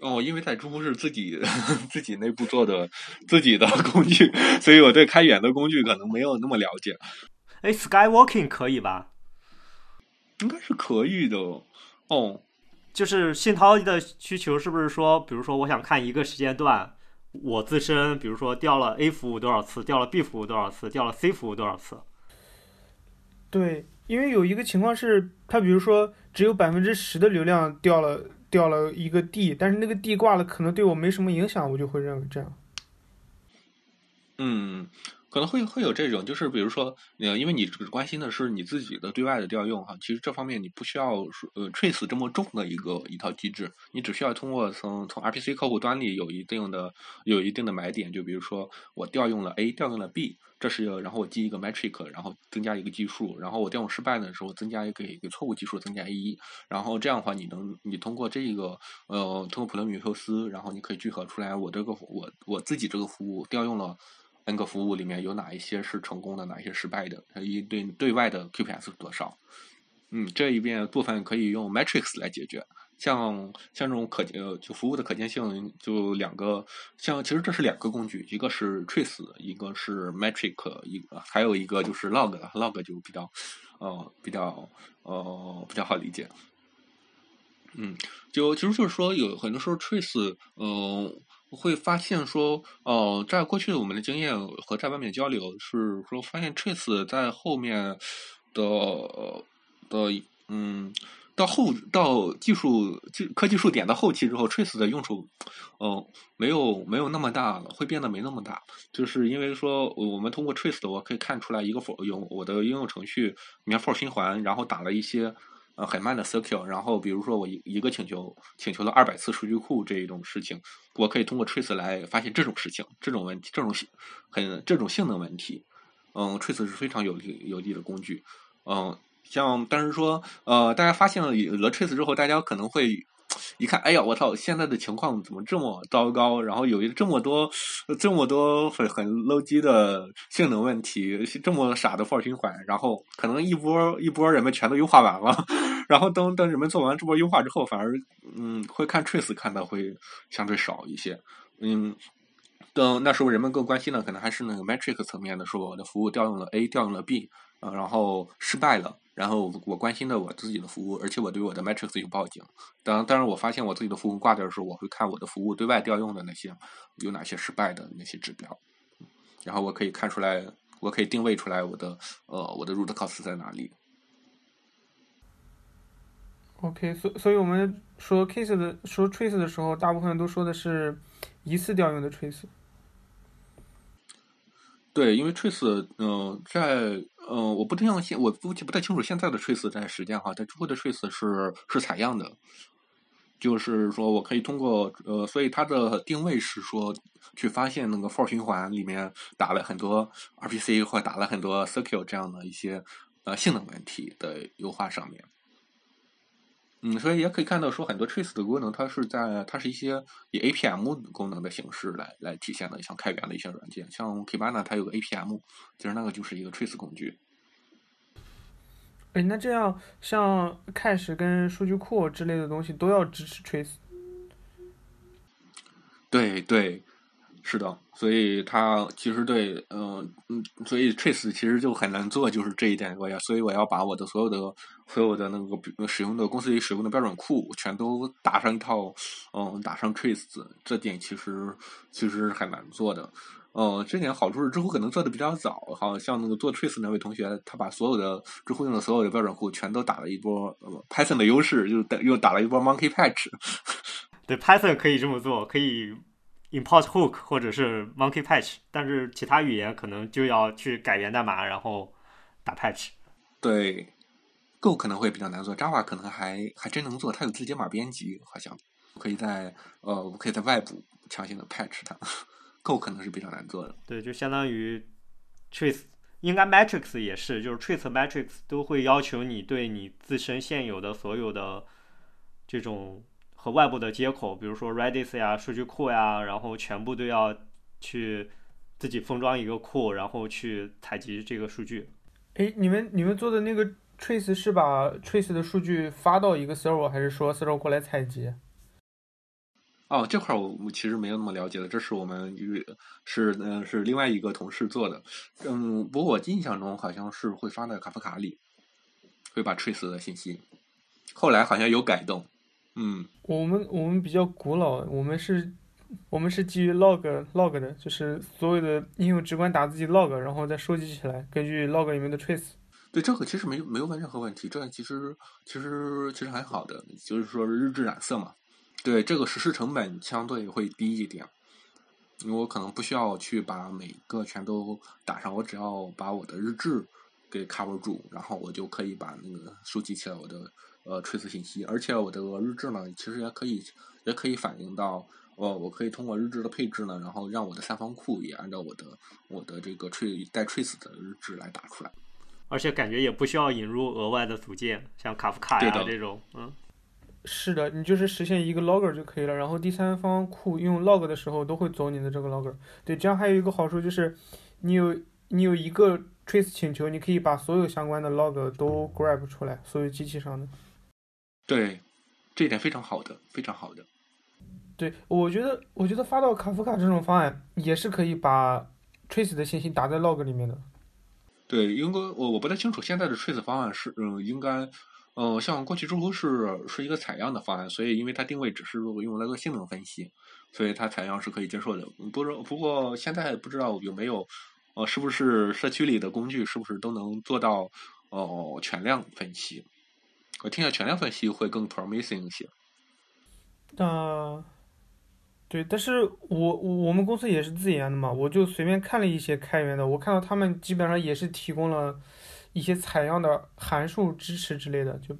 哦，因为在知乎是自己 自己内部做的自己的工具，所以我对开源的工具可能没有那么了解。哎，Skywalking 可以吧？应该是可以的。哦。就是信涛的需求是不是说，比如说我想看一个时间段，我自身比如说掉了 A 服务多少次，掉了 B 服务多少次，掉了 C 服务多少次？对，因为有一个情况是，他比如说只有百分之十的流量掉了掉了一个 D，但是那个 D 挂了，可能对我没什么影响，我就会认为这样。嗯。可能会会有这种，就是比如说，呃，因为你只关心的是你自己的对外的调用哈，其实这方面你不需要呃 trace 这么重的一个一套机制，你只需要通过从从 RPC 客户端里有一定的有一定的买点，就比如说我调用了 A，调用了 B，这是然后我记一个 metric，然后增加一个计数，然后我调用失败的时候增加一个一个错误计数，增加一，然后这样的话你能你通过这个呃通过普罗米修斯，然后你可以聚合出来我这个我我自己这个服务调用了。N 个服务里面有哪一些是成功的，哪一些失败的？一对对外的 QPS 是多少？嗯，这一边部分可以用 Matrix 来解决。像像这种可呃就服务的可见性，就两个，像其实这是两个工具，一个是 Trace，一个是 Matrix，一个还有一个就是 Log，Log 就比较呃比较呃比较好理解。嗯，就其实就是说有很多时候 Trace，嗯。会发现说，哦，在过去的我们的经验和在外面交流是说，发现 Trace 在后面的的嗯，到后到技术技科技树点到后期之后，Trace 的用处，嗯，没有没有那么大了，会变得没那么大，就是因为说我们通过 Trace 我可以看出来一个 for 用我的应用程序里面 for 循环，然后打了一些。呃，很慢的 circle，然后比如说我一一个请求请求了二百次数据库这一种事情，我可以通过 trace 来发现这种事情、这种问题、这种很这种性能问题。嗯，trace 是非常有利有利的工具。嗯，像但是说呃，大家发现了了 trace 之后，大家可能会。一看，哎呀，我操！现在的情况怎么这么糟糕？然后有一这么多、这么多很很 low 级的性能问题，这么傻的 for 循环，然后可能一波一波人们全都优化完了，然后等等人们做完这波优化之后，反而嗯，会看 trace 看的会相对少一些。嗯，等那时候人们更关心的可能还是那个 metric 层面的，说我的服务调用了 A，调用了 B，呃，然后失败了，然后我关心的我自己的服务，而且我对我的 metrics 有报警。当当然，我发现我自己的服务挂掉的时候，我会看我的服务对外调用的那些有哪些失败的那些指标，然后我可以看出来，我可以定位出来我的呃我的 root cause 在哪里。OK，所所以我们说 case 的说 trace 的时候，大部分都说的是一次调用的 trace。对，因为 trace，嗯、在嗯、我不太像现，我估计不太清楚现在的 trace 在实践哈，在之后的 trace 是是采样的，就是说我可以通过呃，所以它的定位是说去发现那个 for 循环里面打了很多 RPC 或打了很多 circuit 这样的一些呃性能问题的优化上面。嗯，所以也可以看到说很多 trace 的功能，它是在它是一些以 APM 功能的形式来来体现的，像开源的一些软件，像 Kibana 它有个 APM，其实那个就是一个 trace 工具。哎，那这样像 cache 跟数据库之类的东西都要支持 trace。对对，是的，所以它其实对，嗯、嗯，所以 trace 其实就很难做，就是这一点我要，所以我要把我的所有的所有的那个使用的公司里使用的标准库全都打上一套，嗯，打上 trace，这点其实其实很难做的。嗯，这点好处是知乎可能做的比较早，好像那个做 trace 那位同学，他把所有的知乎用的所有的标准库全都打了一波、呃、Python 的优势，就打又打了一波 monkey patch。对 Python 可以这么做，可以 import hook 或者是 monkey patch，但是其他语言可能就要去改源代码，然后打 patch。对，Go 可能会比较难做，Java 可能还还真能做，它有字节码编辑，好像可以在呃，我可以在外部强行的 patch 它。Go 可能是比较难做的。对，就相当于 trace，应该 matrix 也是，就是 trace 和 matrix 都会要求你对你自身现有的所有的这种和外部的接口，比如说 Redis 呀、数据库呀，然后全部都要去自己封装一个库，然后去采集这个数据。哎，你们你们做的那个 trace 是把 trace 的数据发到一个 server，还是说 server 过来采集？哦，这块我我其实没有那么了解的，这是我们与是嗯、呃、是另外一个同事做的，嗯，不过我印象中好像是会发在卡夫卡里，会把 trace 的信息，后来好像有改动，嗯，我们我们比较古老，我们是，我们是基于 log log 的，就是所有的应用直观打自己 log，然后再收集起来，根据 log 里面的 trace。对这个其实没没有问任何问题，这其实其实其实还好的，就是说日志染色嘛。对这个实施成本相对会低一点，因为我可能不需要去把每个全都打上，我只要把我的日志给 cover 住，然后我就可以把那个收集起来我的呃 trace 信息，而且我的日志呢，其实也可以也可以反映到，呃，我可以通过日志的配置呢，然后让我的三方库也按照我的我的这个 trace 带 trace 的日志来打出来，而且感觉也不需要引入额外的组件，像卡夫卡呀这种，嗯。是的，你就是实现一个 logger 就可以了，然后第三方库用 log 的时候都会走你的这个 logger。对，这样还有一个好处就是，你有你有一个 trace 请求，你可以把所有相关的 log 都 grab 出来，所有机器上的。对，这一点非常好的，非常好的。对，我觉得我觉得发到卡夫卡这种方案也是可以把 trace 的信息打在 log 里面的。对，应该我我不太清楚现在的 trace 方案是嗯应该。呃，像过去知乎是是一个采样的方案，所以因为它定位只是用来做性能分析，所以它采样是可以接受的。不知不过现在不知道有没有，呃，是不是社区里的工具是不是都能做到哦、呃、全量分析？我听下全量分析会更 promising 一些。啊、呃，对，但是我我们公司也是自研的嘛，我就随便看了一些开源的，我看到他们基本上也是提供了。一些采样的函数支持之类的，就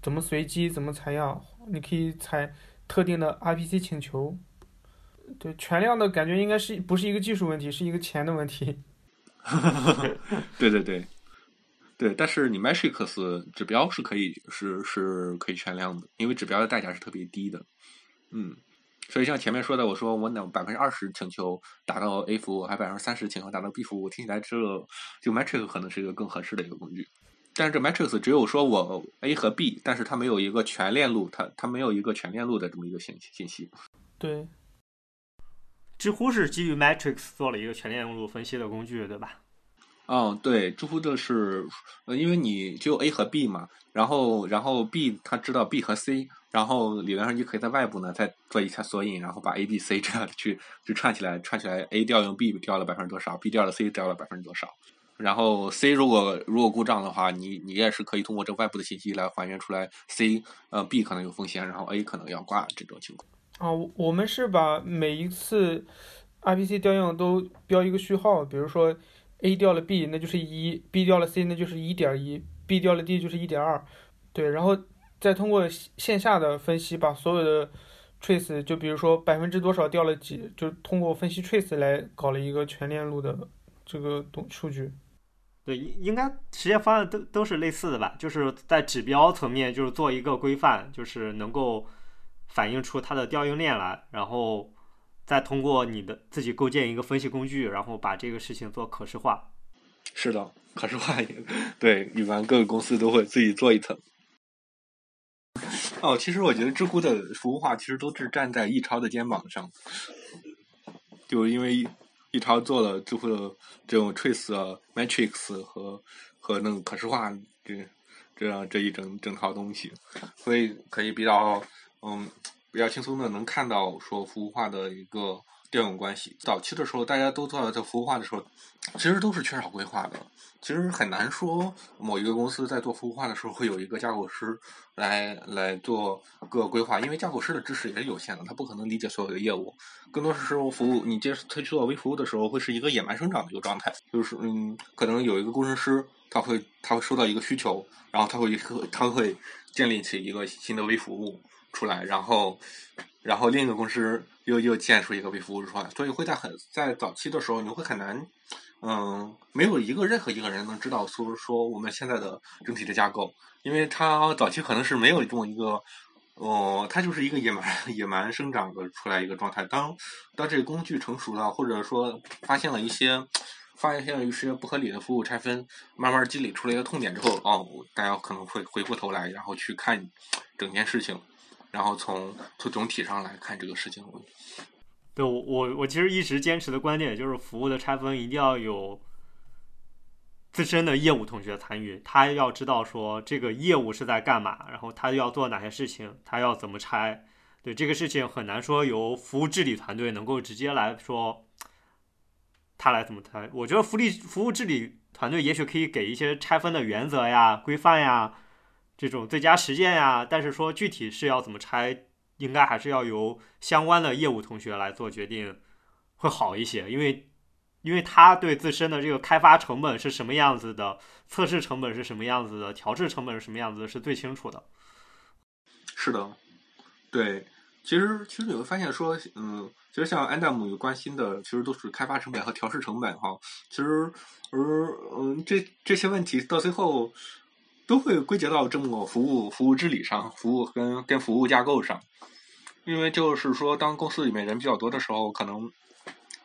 怎么随机，怎么采样，你可以采特定的 RPC 请求。对，全量的感觉应该是不是一个技术问题，是一个钱的问题。对 对对，对，但是你 metrics 指标是可以是是可以全量的，因为指标的代价是特别低的。嗯。所以像前面说的，我说我哪百分之二十请求达到 A 服务，还百分之三十请求达到 B 服务，听起来这就 Matrix 可能是一个更合适的一个工具。但是这 Matrix 只有说我 A 和 B，但是它没有一个全链路，它它没有一个全链路的这么一个信信息。对，知乎是基于 Matrix 做了一个全链路分析的工具，对吧？嗯，对，知乎的是，因为你只有 A 和 B 嘛，然后然后 B 它知道 B 和 C，然后理论上你可以在外部呢再做一下索引，然后把 A、B、C 这样去去串起来，串起来 A 调用 B 调了百分之多少，B 调了 C 调了百分之多少，然后 C 如果如果故障的话，你你也是可以通过这外部的信息来还原出来 C 呃 B 可能有风险，然后 A 可能要挂这种情况。啊，我们是把每一次 RPC 调用都标一个序号，比如说 A 掉了 B，那就是一；B 掉了 C，那就是一点一；B 掉了 D 就是一点二。对，然后再通过线下的分析，把所有的 trace，就比如说百分之多少掉了几，就通过分析 trace 来搞了一个全链路的这个东数据。对，应应该实验方案都都是类似的吧？就是在指标层面，就是做一个规范，就是能够反映出它的调用链来，然后再通过你的自己构建一个分析工具，然后把这个事情做可视化。是的，可视化也对，一般各个公司都会自己做一层。哦，其实我觉得知乎的服务化其实都是站在易超的肩膀上，就因为易超做了知乎的这种 trace、metrics 和和那个可视化这这样这一整整套东西，所以可以比较嗯比较轻松的能看到说服务化的一个调用关系。早期的时候，大家都做在服务化的时候，其实都是缺少规划的。其实很难说某一个公司在做服务化的时候会有一个架构师来来做个规划，因为架构师的知识也是有限的，他不可能理解所有的业务。更多是时候，服务你接他去做微服务的时候，会是一个野蛮生长的一个状态，就是嗯，可能有一个工程师，他会他会收到一个需求，然后他会他会建立起一个新的微服务出来，然后然后另一个公司又又建出一个微服务出来，所以会在很在早期的时候，你会很难。嗯，没有一个任何一个人能知道说说我们现在的整体的架构，因为它早期可能是没有这么一个，哦，它就是一个野蛮野蛮生长的出来一个状态。当当这个工具成熟了，或者说发现了一些发现了一些不合理的服务拆分，慢慢积累出来一个痛点之后，哦，大家可能会回过头来，然后去看整件事情，然后从从总体上来看这个事情。对我我我其实一直坚持的观点就是，服务的拆分一定要有自身的业务同学参与，他要知道说这个业务是在干嘛，然后他要做哪些事情，他要怎么拆。对这个事情很难说由服务治理团队能够直接来说，他来怎么拆。我觉得福利服务治理团队也许可以给一些拆分的原则呀、规范呀，这种最佳实践呀，但是说具体是要怎么拆。应该还是要由相关的业务同学来做决定，会好一些，因为，因为他对自身的这个开发成本是什么样子的，测试成本是什么样子的，调试成本是什么样子的，是最清楚的。是的，对，其实其实你会发现说，嗯，其实像安 d 姆有关心的，其实都是开发成本和调试成本哈。其实，而嗯，这这些问题到最后都会归结到这么服务服务治理上，服务跟跟服务架构上。因为就是说，当公司里面人比较多的时候，可能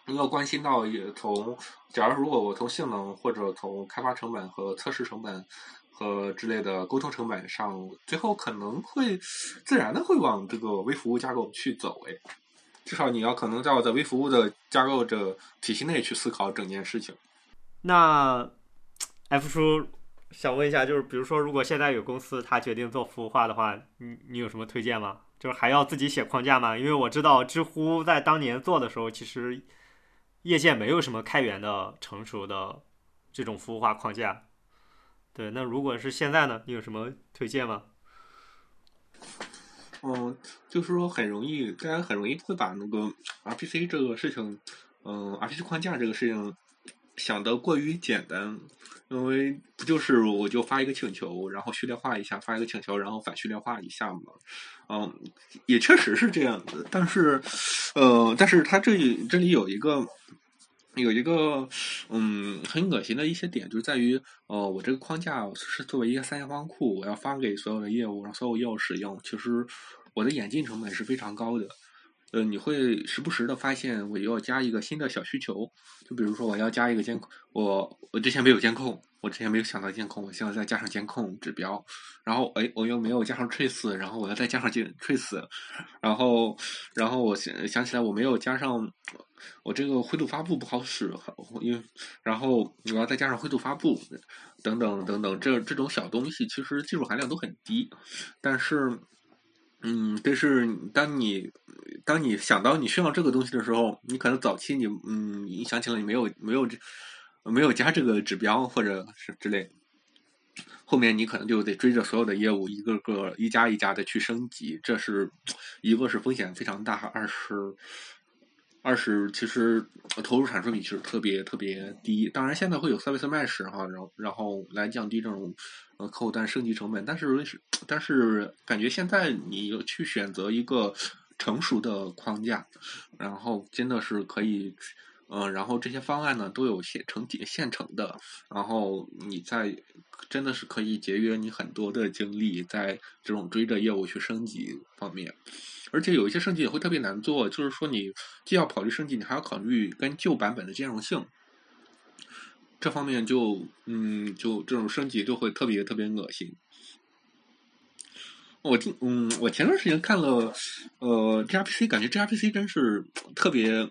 要关心到也从，假如如果我从性能或者从开发成本和测试成本和之类的沟通成本上，最后可能会自然的会往这个微服务架构去走。哎，至少你要可能要在微服务的架构这体系内去思考整件事情。那 F 叔想问一下，就是比如说，如果现在有公司他决定做服务化的话，你你有什么推荐吗？就是还要自己写框架吗？因为我知道知乎在当年做的时候，其实业界没有什么开源的成熟的这种服务化框架。对，那如果是现在呢？你有什么推荐吗？嗯，就是说很容易，大家很容易会把那个 RPC 这个事情，嗯，RPC 框架这个事情想得过于简单。因为不就是我就发一个请求，然后序列化一下，发一个请求，然后反序列化一下嘛？嗯，也确实是这样子。但是，呃，但是它这里这里有一个有一个嗯很恶心的一些点，就在于呃，我这个框架是作为一个三方库，我要发给所有的业务，让所有业务使用。其实我的演进成本是非常高的。呃，你会时不时的发现我要加一个新的小需求，就比如说我要加一个监控，我我之前没有监控，我之前没有想到监控，我现在再加上监控指标，然后哎，我又没有加上 trace，然后我要再加上监 trace，然后然后我想想起来我没有加上我这个灰度发布不好使，因为然后我要再加上灰度发布等等等等，这这种小东西其实技术含量都很低，但是。嗯，但是当你当你想到你需要这个东西的时候，你可能早期你嗯，你想起来你没有没有这没有加这个指标或者是之类，后面你可能就得追着所有的业务一个个一家一家的去升级，这是一个是风险非常大，二是二是其实投入产出比其实特别特别低。当然现在会有 service mesh 哈，然后然后来降低这种。呃，客户端升级成本，但是，但是感觉现在你去选择一个成熟的框架，然后真的是可以，嗯，然后这些方案呢都有现成现成的，然后你在真的是可以节约你很多的精力在这种追着业务去升级方面，而且有一些升级也会特别难做，就是说你既要考虑升级，你还要考虑跟旧版本的兼容性。这方面就嗯，就这种升级就会特别特别恶心。我听嗯，我前段时间看了呃 gRPC，感觉 gRPC 真是特别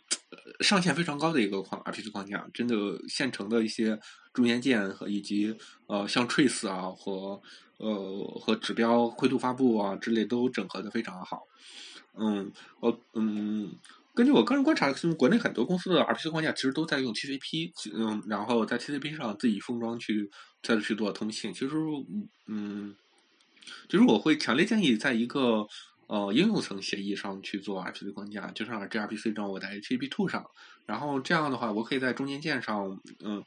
上限非常高的一个框 RPC 框架，真的现成的一些中间件和以及呃像 trace 啊和呃和指标灰度发布啊之类都整合的非常好。嗯，我嗯。根据我个人观察，国内很多公司的 RPC 框架其实都在用 TCP，嗯，然后在 TCP 上自己封装去再去做通信。其实，嗯，就是我会强烈建议在一个呃应用层协议上去做 RPC 框架，就像 gRPC 这样，我在 HTTP two 上，然后这样的话，我可以在中间件上，嗯。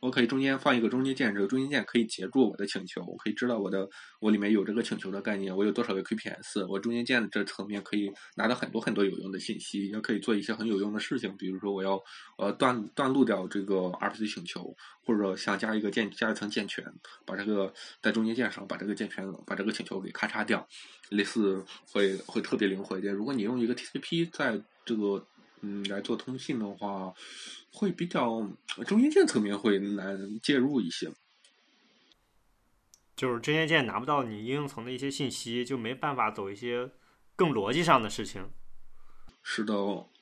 我可以中间放一个中间件，这个中间件可以截住我的请求，我可以知道我的我里面有这个请求的概念，我有多少个 QPS，我中间件这层面可以拿到很多很多有用的信息，也可以做一些很有用的事情，比如说我要呃断断路掉这个 RPC 请求，或者想加一个键加一层键权，把这个在中间件上把这个键权把这个请求给咔嚓掉，类似会会特别灵活一点。如果你用一个 TCP 在这个嗯来做通信的话。会比较中间件层面会难介入一些，就是中间件拿不到你应用层的一些信息，就没办法走一些更逻辑上的事情。是的，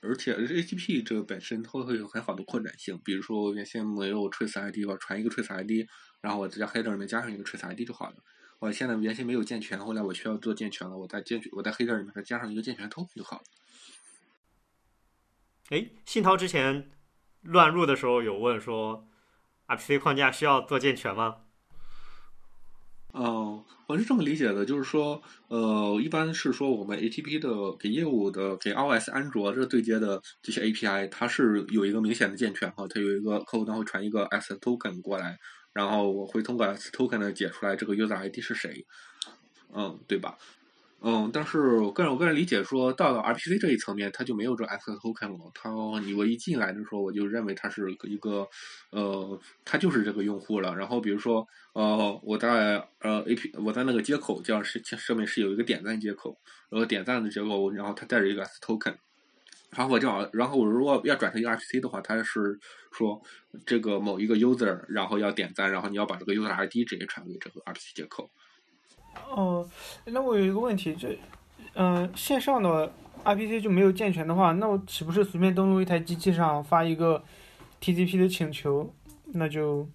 而且 HTTP 这个本身它会有很好的扩展性，比如说我原先没有 trace ID，我传一个 trace ID，然后我在 header 里面加上一个 trace ID 就好了。我现在原先没有健全，后来我需要做健全了，我在健我在 header 里面再加上一个健全 token 就好了。哎，信涛之前。乱入的时候有问说，RPC 框架需要做健全吗？哦，我是这么理解的，就是说，呃，一般是说我们 ATP 的给业务的给 iOS、安卓这对接的这些 API，它是有一个明显的健全哈，它有一个客户端会传一个 S token 过来，然后我会通过 S token 呢解出来这个 user ID 是谁，嗯，对吧？嗯，但是我个人我个人理解说，到了 RPC 这一层面，它就没有这 s TOKEN 了。它你我一进来的时候，我就认为它是一个，呃，它就是这个用户了。然后比如说，呃，我在呃 AP 我在那个接口叫是上面是有一个点赞接口，然后点赞的接口，然后它带着一个 s token。然后我就然后我如果要转成一个 RPC 的话，它是说这个某一个 user，然后要点赞，然后你要把这个 user ID 直接传给这个 RPC 接口。哦，那我有一个问题，就，嗯，线上的 RPC 就没有健全的话，那我岂不是随便登录一台机器上发一个 TCP 的请求，那就，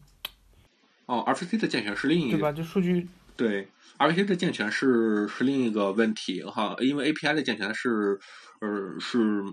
哦，RPC 的健全是另一个，对吧？就数据，对，RPC 的健全是是另一个问题哈，因为 API 的健全是，呃，是，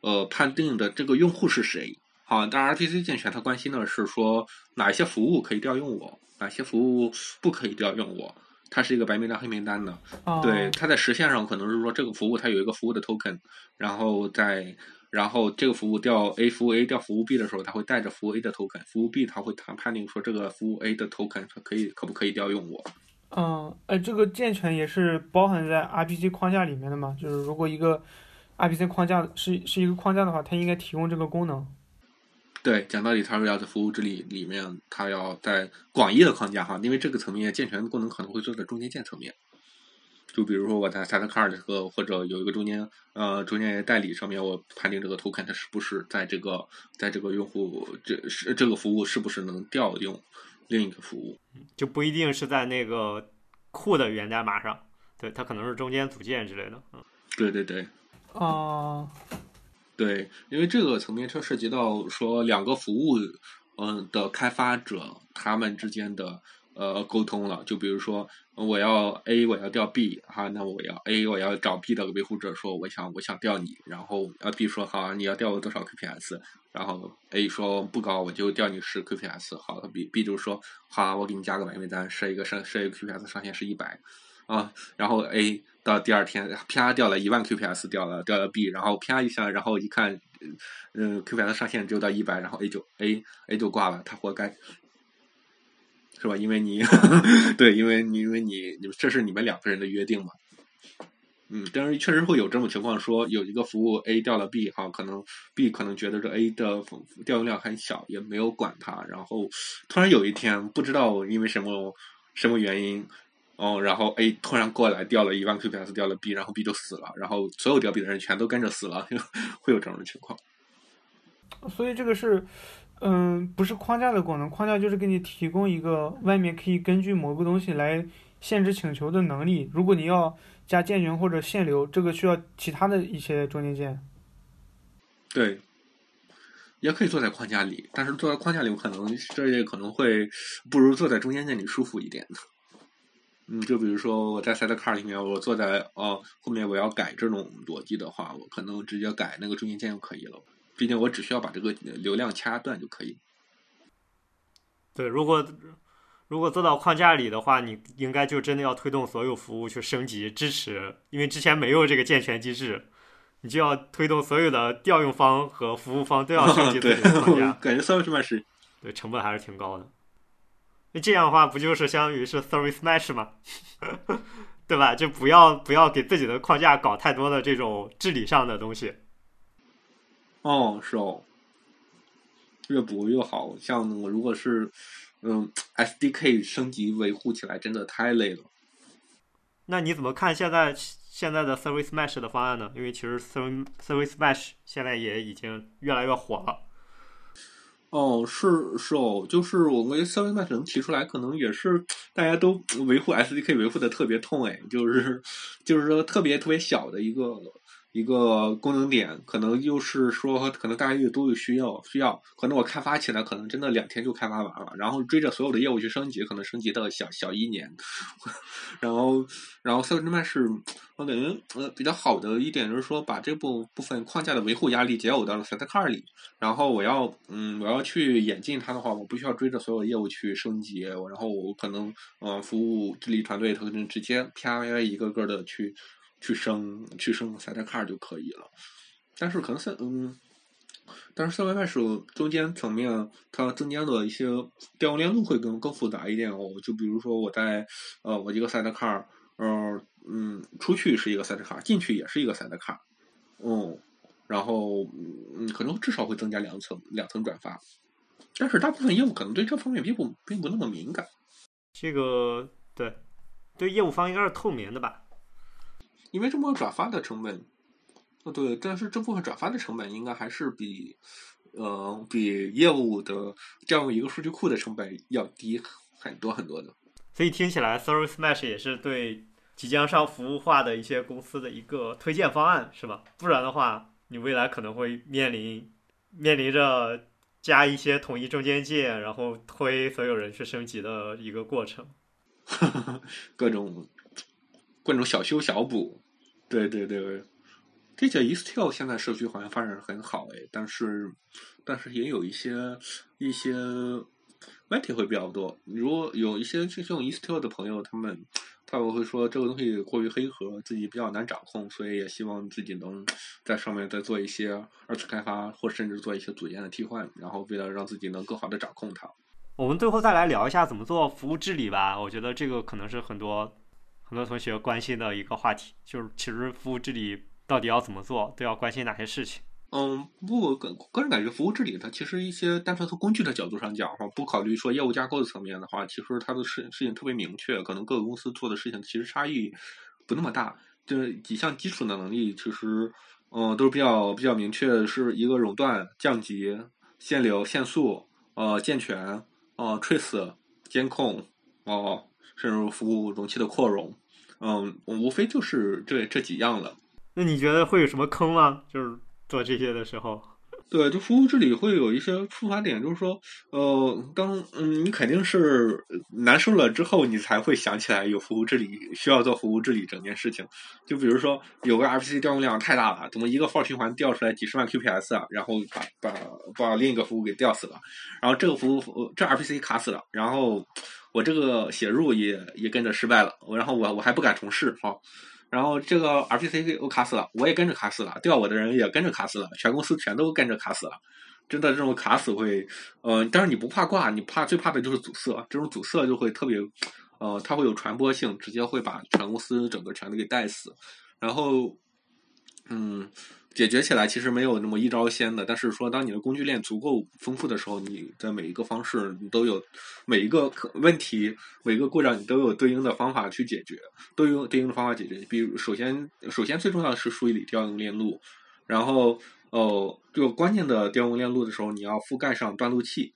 呃，判定的这个用户是谁，好，但 RPC 健全它关心的是说哪些服务可以调用我，哪些服务不可以调用我。它是一个白名单、黑名单的，对，它在实现上可能是说这个服务它有一个服务的 token，然后在然后这个服务调 A 服务 A 调服务 B 的时候，它会带着服务 A 的 token，服务 B 它会谈判定说这个服务 A 的 token 它可以可不可以调用我？嗯，哎，这个健全也是包含在 RPC 框架里面的嘛？就是如果一个 RPC 框架是是一个框架的话，它应该提供这个功能。对，讲道理，它是要在服务治理里面，它要在广义的框架哈，因为这个层面健全的功能可能会做在中间件层面，就比如说我在 Sidecar 这个或者有一个中间呃中间代理上面，我判定这个 token 它是不是在这个在这个用户这是这个服务是不是能调用另一个服务，就不一定是在那个库的源代码上，对，它可能是中间组件之类的。嗯，对对对。哦、对，因为这个层面它涉及到说两个服务，嗯的开发者他们之间的呃沟通了。就比如说我要 A，我要调 B 哈，那我要 A，我要找 B 的维护者说我想我想调你，然后呃 B 说好，你要调我多少 QPS，然后 A 说不高，我就调你十 QPS，好，B B 就说好，我给你加个买卖单，设一个上设一个 QPS 上限是一百。啊，然后 A 到第二天啪掉了一万 QPS 掉了掉了 B，然后啪一下，然后一看，嗯、QPS 上限只有到一百，然后 A 就 A A 就挂了，他活该，是吧？因为你 对，因为你因为你你这是你们两个人的约定嘛。嗯，但是确实会有这种情况，说有一个服务 A 掉了 B 哈，可能 B 可能觉得这 A 的调用量很小，也没有管它，然后突然有一天不知道因为什么什么原因，哦，然后 A 突然过来掉了一万 QPS，掉了 B，然后 B 就死了，然后所有掉 B 的人全都跟着死了，会有这种情况。所以这个是，嗯，不是框架的功能，框架就是给你提供一个外面可以根据某个东西来限制请求的能力。如果你要加键群或者限流，这个需要其他的一些中间件。对，也可以坐在框架里，但是坐在框架里，可能这也可能会不如坐在中间件里舒服一点。嗯，就比如说我在 Sidecar 里面，我坐在哦后面我要改这种逻辑的话，我可能直接改那个中间件就可以了。毕竟我只需要把这个流量掐断就可以。对，如果如果做到框架里的话，你应该就真的要推动所有服务去升级支持，因为之前没有这个健全机制，你就要推动所有的调用方和服务方都要升级自 对己的框架，感觉 Service Mesh 对，成本还是挺高的。那这样的话，不就是相当于是 Service Mesh 吗？对吧？就不要不要给自己的框架搞太多的这种治理上的东西。哦，是哦，越补越好。像我如果是嗯 SDK 升级维护起来真的太累了。那你怎么看现在现在的 Service Mesh 的方案呢？因为其实 Service Service Mesh 现在也已经越来越火了。哦，是是哦，就是我们 Service Mesh 能提出来，可能也是大家都维护 SDK 维护的特别痛哎，就是就是说特别特别小的一个一个功能点，可能又是说可能大家也都有需要需要，可能我开发起来可能真的两天就开发完了，然后追着所有的业务去升级，可能升级到小小一年，然后然后 Service Mesh 我感觉呃比较好的一点就是说把这部部分框架的维护压力解耦到了 Sidecar 里。然后我要嗯，我要去演进它的话，我不需要追着所有业务去升级，然后我可能嗯、呃服务治理团队他可能直接啪啪一个个的去去升去升 Sidecar 就可以了。但是可能是嗯，但是 s e r v Mesh 中间层面它中间的一些调用链路会更更复杂一点哦。就比如说我在呃我一个 Sidecar，呃嗯出去是一个 Sidecar，进去也是一个 Sidecar，嗯。然后，嗯，可能至少会增加两层两层转发，但是大部分业务可能对这方面并不并不那么敏感。这个对对业务方应该是透明的吧？因为这部分转发的成本，呃，对，但是这部分转发的成本应该还是比呃比业务的这样一个数据库的成本要低很多很多的。所以听起来 Service Mesh 也是对即将上服务化的一些公司的一个推荐方案，是吧？不然的话。你未来可能会面临面临着加一些统一中间件，然后推所有人去升级的一个过程，各种各种小修小补，对对对。这些 Istio 现在社区好像发展很好哎，但是但是也有一些一些问题会比较多。如果有一些去用 Istio 的朋友，他们。他们会说这个东西过于黑盒，自己比较难掌控，所以也希望自己能在上面再做一些二次开发，或甚至做一些组件的替换，然后为了让自己能更好的掌控它。我们最后再来聊一下怎么做服务治理吧。我觉得这个可能是很多很多同学关心的一个话题，就是其实服务治理到底要怎么做，都要关心哪些事情。嗯，不过个个人感觉服务治理它其实一些单纯从工具的角度上讲哈，不考虑说业务架构的层面的话，其实它的事事情特别明确，可能各个公司做的事情其实差异不那么大，这几项基础的能力其实嗯都是比较比较明确，是一个熔断、降级、限流、限速、呃健全、呃 trace 监控哦，甚至服务容器的扩容，嗯，无非就是这这几样了。那你觉得会有什么坑吗？就是做这些的时候？对，就服务治理会有一些触发点，就是说，呃，当嗯你肯定是难受了之后，你才会想起来有服务治理需要做服务治理整件事情。就比如说有个 RPC 调用量太大了，怎么一个 for 循环调出来几十万 QPS 啊？然后把把把另一个服务给吊死了，然后这个服务这 RPC 卡死了，然后我这个写入也也跟着失败了，然后我我还不敢重试哈。然后这个 RPC 我卡死了，我也跟着卡死了，调我的人也跟着卡死了，全公司全都跟着卡死了。真的这种卡死会，呃，但是你不怕挂，你怕最怕的就是阻塞，这种阻塞就会特别，呃，它会有传播性，直接会把全公司整个全都给带死。然后，嗯。解决起来其实没有那么一招鲜的，但是说当你的工具链足够丰富的时候，你的每一个方式你都有每一个问题、每一个故障你都有对应的方法去解决，都有对应的方法解决。比如首先，首先最重要的是梳理调用链路，然后哦，就关键的调用链路的时候，你要覆盖上断路器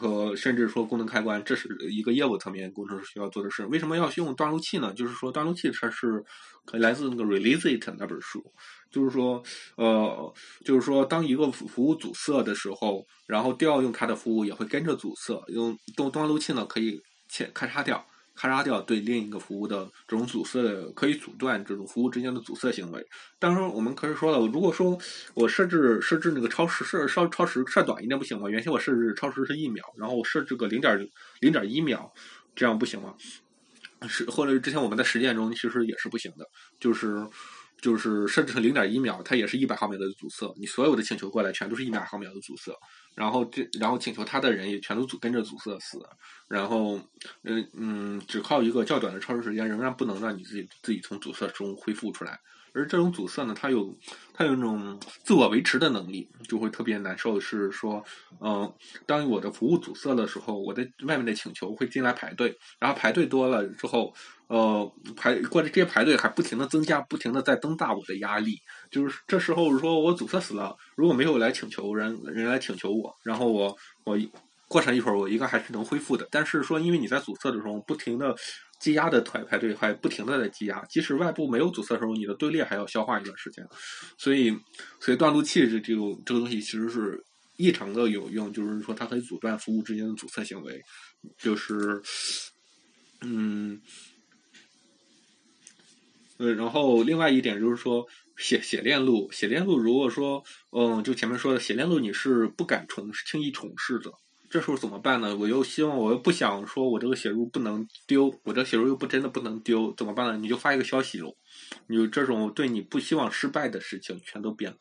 和甚至说功能开关，这是一个业务层面工程师需要做的事。为什么要用断路器呢？就是说断路器它是可来自那个 Release It 那本书。就是说，呃，就是说，当一个服务阻塞的时候，然后调用它的服务也会跟着阻塞。用断断路器呢，可以切咔嚓掉，咔嚓掉对另一个服务的这种阻塞的，可以阻断这种服务之间的阻塞行为。当然，我们可是说了，如果说我设置设置那个超时设稍超时设短一点不行吗？原先我设置超时是一秒，然后我设置个零点零点一秒，这样不行吗？是或者之前我们在实践中其实也是不行的，就是。就是设置成零点一秒，它也是一百毫秒的阻塞。你所有的请求过来，全都是一百毫秒的阻塞。然后这，然后请求他的人也全都阻跟着阻塞死。然后，嗯嗯，只靠一个较短的超时时间，仍然不能让你自己自己从阻塞中恢复出来。而这种阻塞呢，它有它有那种自我维持的能力，就会特别难受。是说，嗯，当我的服务阻塞的时候，我的外面的请求会进来排队，然后排队多了之后，呃，排过这些排队还不停的增加，不停的在增大我的压力。就是这时候说我阻塞死了，如果没有来请求人人来请求我，然后我我过上一会儿，我应该还是能恢复的。但是说，因为你在阻塞的时候不停的。积压的排排队还不停的在积压，即使外部没有阻塞的时候，你的队列还要消化一段时间，所以，所以断路器这这个这个东西其实是异常的有用，就是说它可以阻断服务之间的阻塞行为，就是，嗯，呃，然后另外一点就是说写写链路，写链路如果说，嗯，就前面说的写链路，你是不敢重轻易重试的。这时候怎么办呢？我又希望，我又不想说，我这个写入不能丢，我这写入又不真的不能丢，怎么办呢？你就发一个消息喽，你这种对你不希望失败的事情，全都变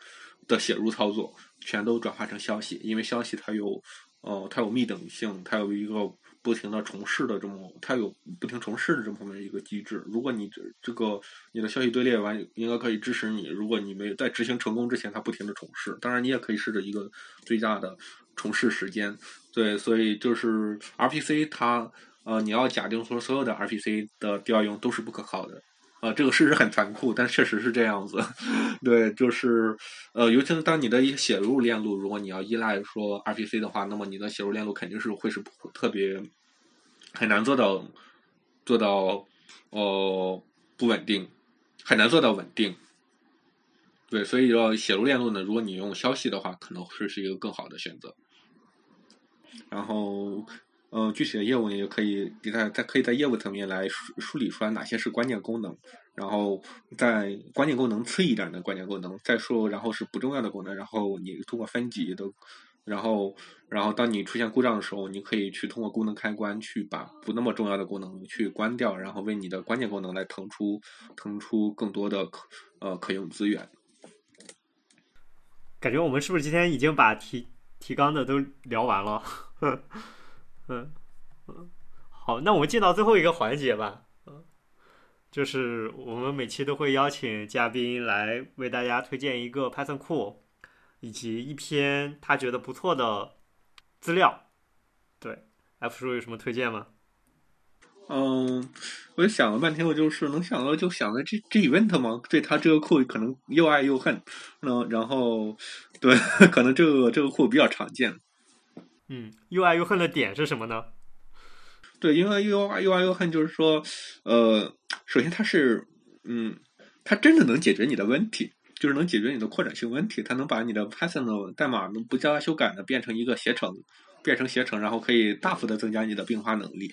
的写入操作，全都转化成消息，因为消息它有，呃，它有密等性，它有一个不停的重试的这么，它有不停重试的这么一个机制。如果你这这个你的消息队列完，应该可以支持你。如果你没有在执行成功之前，它不停的重试，当然你也可以试着一个最大的重试时间。对，所以就是 RPC 它呃，你要假定说所有的 RPC 的调用都是不可靠的，呃，这个事实很残酷，但确实是这样子。对，就是呃，尤其是当你的一些写入链路，如果你要依赖说 RPC 的话，那么你的写入链路肯定是会是特别很难做到做到哦不稳定，很难做到稳定。对，所以要写入链路呢，如果你用消息的话，可能是是一个更好的选择。然后，呃，具体的业务呢，也可以在在可以在业务层面来梳梳理出来哪些是关键功能，然后在关键功能次一点的关键功能再说，然后是不重要的功能，然后你通过分级的，然后然后当你出现故障的时候，你可以去通过功能开关去把不那么重要的功能去关掉，然后为你的关键功能来腾出腾出更多的可呃可用资源。感觉我们是不是今天已经把提提纲的都聊完了？嗯 嗯，好，那我们进到最后一个环节吧。嗯，就是我们每期都会邀请嘉宾来为大家推荐一个 Python 库，以及一篇他觉得不错的资料。对，F 叔有什么推荐吗？嗯，我就想了半天，我就是能想到就想到这这 event 吗？对他这个库可能又爱又恨，那，然后对，可能这个这个库比较常见。嗯，又爱又恨的点是什么呢？对，因为又爱又爱又恨，就是说，呃，首先它是，嗯，它真的能解决你的问题，就是能解决你的扩展性问题，它能把你的 Python 的代码能不加修改的变成一个携程，变成携程，然后可以大幅的增加你的并发能力。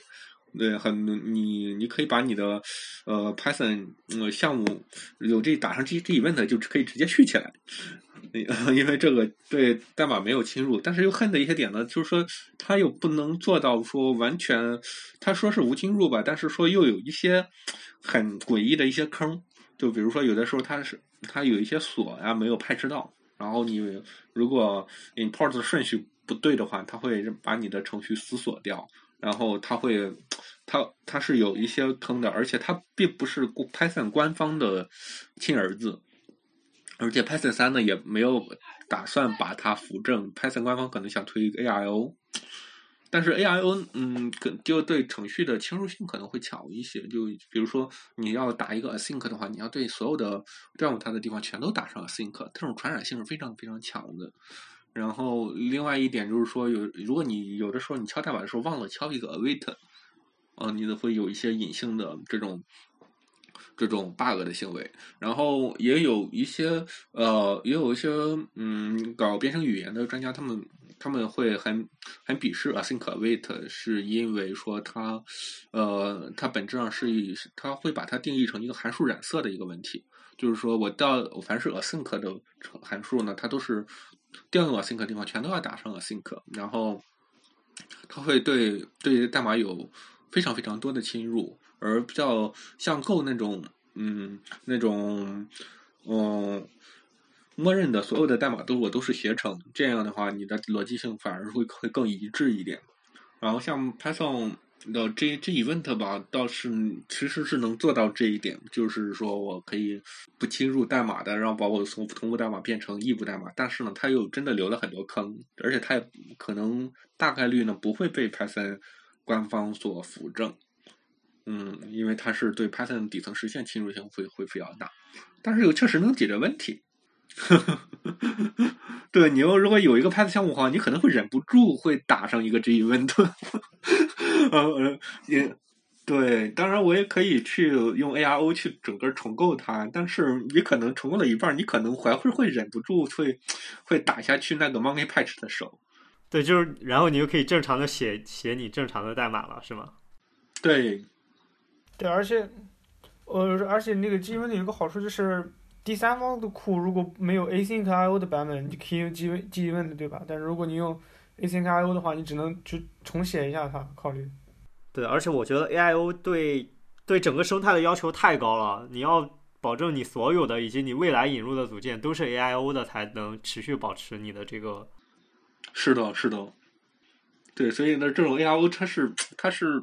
对，很你你可以把你的呃 Python 呃项目有这打上这这 event 就可以直接续起来，因为这个对代码没有侵入，但是又恨的一些点呢，就是说它又不能做到说完全，他说是无侵入吧，但是说又有一些很诡异的一些坑，就比如说有的时候它是它有一些锁呀没有派知到，然后你如果 import 的顺序不对的话，它会把你的程序死锁掉。然后它会，它它是有一些坑的，而且它并不是 Python 官方的亲儿子，而且 Python 三呢也没有打算把它扶正，Python 官方可能想推 AIO，但是 AIO 嗯，可就对程序的侵入性可能会强一些，就比如说你要打一个 async 的话，你要对所有的调用它的地方全都打上 async，这种传染性是非常非常强的。然后另外一点就是说，有如果你有的时候你敲代码的时候忘了敲一个 await，啊，你的会有一些隐性的这种这种 bug 的行为。然后也有一些呃，也有一些嗯，搞编程语言的专家，他们他们会很很鄙视 async await，是因为说它呃，它本质上是它会把它定义成一个函数染色的一个问题。就是说我到凡是 async 的函数呢，它都是。调用 async 地方全都要打上 async，然后它会对对代码有非常非常多的侵入，而比较像 Go 那种，嗯，那种，嗯，默认的所有的代码都我都是携程，这样的话，你的逻辑性反而会会更一致一点。然后像 Python。那这这 event 吧，倒是其实是能做到这一点，就是说我可以不侵入代码的，然后把我从同步代码变成异步代码。但是呢，它又真的留了很多坑，而且它也可能大概率呢不会被 Python 官方所扶正。嗯，因为它是对 Python 底层实现侵入性会会比较大，但是又确实能解决问题。对，你要如果有一个 Python 项目的话，你可能会忍不住会打上一个这一 event。呃，也对，当然我也可以去用 ARO 去整个重构它，但是你可能重构了一半，你可能还会会忍不住会会打下去那个 Monkey Patch 的手。对，就是然后你就可以正常的写写你正常的代码了，是吗？对，对，而且呃，而且那个 G event 有个好处就是第三方的库如果没有 Async IO 的版本，你可以用 G G event 对吧？但是如果你用 Async IO 的话，你只能去重写一下它，考虑。对，而且我觉得 AIO 对对整个生态的要求太高了，你要保证你所有的以及你未来引入的组件都是 AIO 的，才能持续保持你的这个。是的，是的。对，所以呢，这种 AIO 它是它是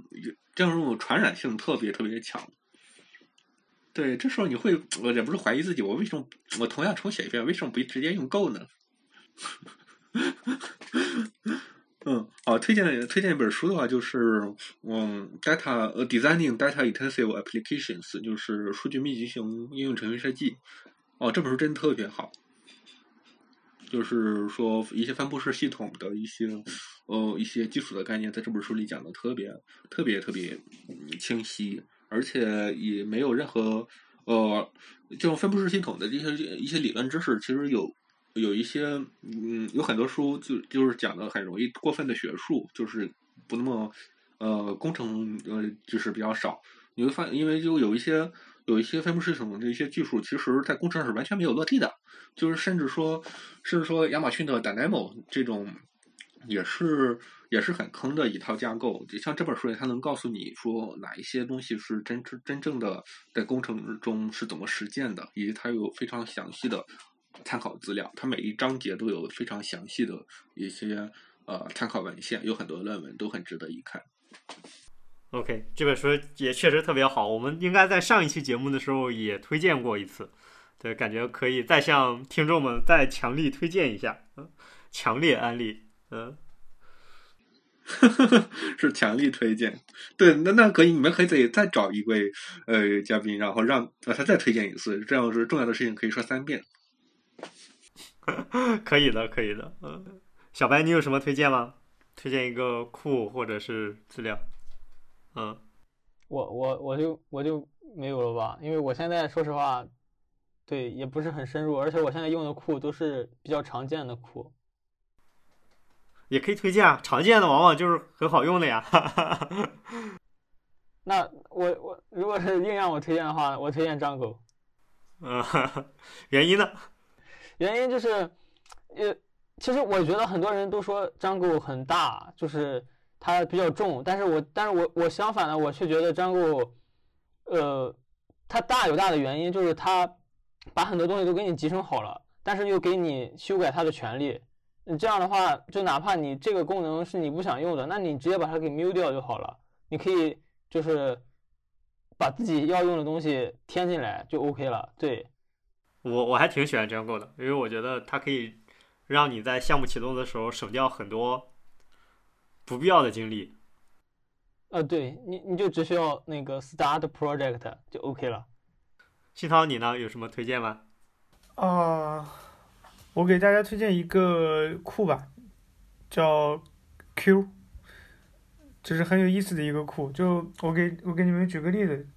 这种传染性特别特别强。对，这时候你会，我也不是怀疑自己，我为什么我同样重写一遍，为什么不直接用 Go 呢？嗯，好，推荐推荐一本书的话，就是嗯，data 呃，designing data intensive applications，就是数据密集型应用程序设计。哦，这本书真的特别好，就是说一些分布式系统的一些呃一些基础的概念，在这本书里讲的特别特别特别清晰，而且也没有任何呃这种分布式系统的这些一些理论知识，其实有。有一些，嗯，有很多书就就是讲的很容易过分的学术，就是不那么，呃，工程呃，就是比较少。你会发现，因为就有一些有一些分布式系统的一些技术，其实在工程上是完全没有落地的。就是甚至说，甚至说亚马逊的 Dynamo 这种，也是也是很坑的一套架构。就像这本书里，它能告诉你说哪一些东西是真真正的在工程中是怎么实践的，以及它有非常详细的。参考资料，它每一章节都有非常详细的一些呃参考文献，有很多论文都很值得一看。OK，这本书也确实特别好，我们应该在上一期节目的时候也推荐过一次，对，感觉可以再向听众们再强力推荐一下，嗯，强烈安利，嗯。是强力推荐。对，那那可以，你们可以再再找一位呃嘉宾，然后让呃他再推荐一次，这样是重要的事情可以说三遍。可以的，可以的。嗯，小白，你有什么推荐吗？推荐一个库或者是资料？嗯，我我我就我就没有了吧，因为我现在说实话，对也不是很深入，而且我现在用的库都是比较常见的库。也可以推荐啊，常见的往往就是很好用的呀。那我我如果是硬让我推荐的话，我推荐张狗。嗯，原因呢？原因就是，呃，其实我觉得很多人都说张狗很大，就是它比较重，但是我但是我我相反的，我却觉得张狗，呃，它大有大的原因，就是它把很多东西都给你集成好了，但是又给你修改它的权利。你这样的话，就哪怕你这个功能是你不想用的，那你直接把它给 mute 掉就好了。你可以就是把自己要用的东西添进来就 OK 了。对，我我还挺喜欢 Django 的，因为我觉得它可以让你在项目启动的时候省掉很多不必要的精力。呃，对你你就只需要那个 start project 就 OK 了。新涛，你呢有什么推荐吗？啊。我给大家推荐一个库吧，叫 Q，就是很有意思的一个库。就我给我给你们举个例子，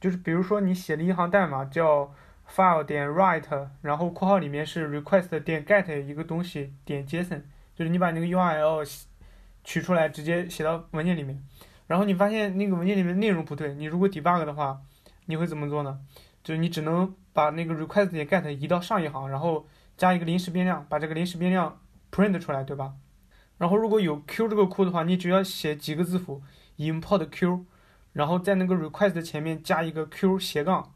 就是比如说你写了一行代码叫 file 点 write，然后括号里面是 request 点 get 一个东西点 JSON，就是你把那个 URL 取出来直接写到文件里面，然后你发现那个文件里面内容不对，你如果 debug 的话，你会怎么做呢？就是你只能把那个 request 点 get 移到上一行，然后加一个临时变量，把这个临时变量 print 出来，对吧？然后如果有 q 这个库的话，你只要写几个字符 import q，然后在那个 request 前面加一个 q 斜杠，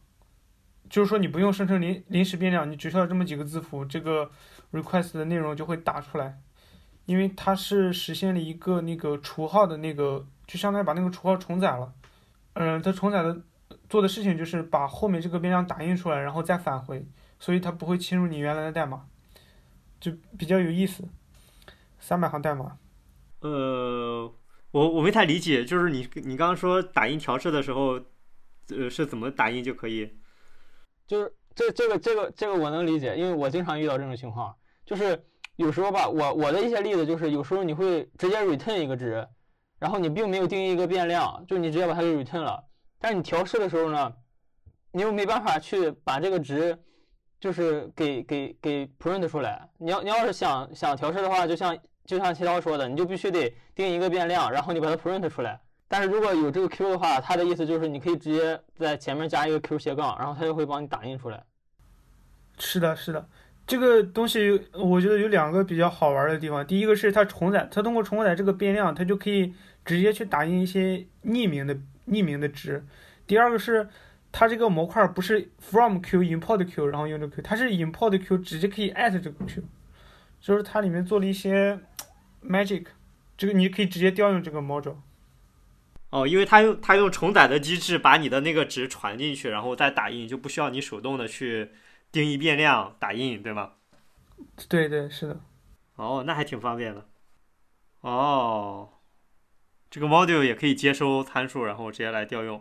就是说你不用生成临临时变量，你只需要这么几个字符，这个 request 的内容就会打出来，因为它是实现了一个那个除号的那个，就相当于把那个除号重载了。嗯，它重载的做的事情就是把后面这个变量打印出来，然后再返回。所以它不会侵入你原来的代码，就比较有意思。三百行代码。呃，我我没太理解，就是你你刚刚说打印调试的时候，呃，是怎么打印就可以？就是这这个这个这个我能理解，因为我经常遇到这种情况，就是有时候吧，我我的一些例子就是有时候你会直接 return 一个值，然后你并没有定义一个变量，就你直接把它给 return 了，但是你调试的时候呢，你又没办法去把这个值。就是给给给 print 出来。你要你要是想想调试的话，就像就像七涛说的，你就必须得定一个变量，然后你把它 print 出来。但是如果有这个 q 的话，它的意思就是你可以直接在前面加一个 q 斜杠，然后它就会帮你打印出来。是的，是的，这个东西我觉得有两个比较好玩的地方。第一个是它重载，它通过重载这个变量，它就可以直接去打印一些匿名的匿名的值。第二个是。它这个模块不是 from q import q 然后用这个 q，它是 import q 直接可以 at 这个 q，就是它里面做了一些 magic，这个你可以直接调用这个 module。哦，因为它用它用重载的机制把你的那个值传进去，然后再打印，就不需要你手动的去定义变量打印，对吗？对对是的。哦，那还挺方便的。哦，这个 module 也可以接收参数，然后直接来调用。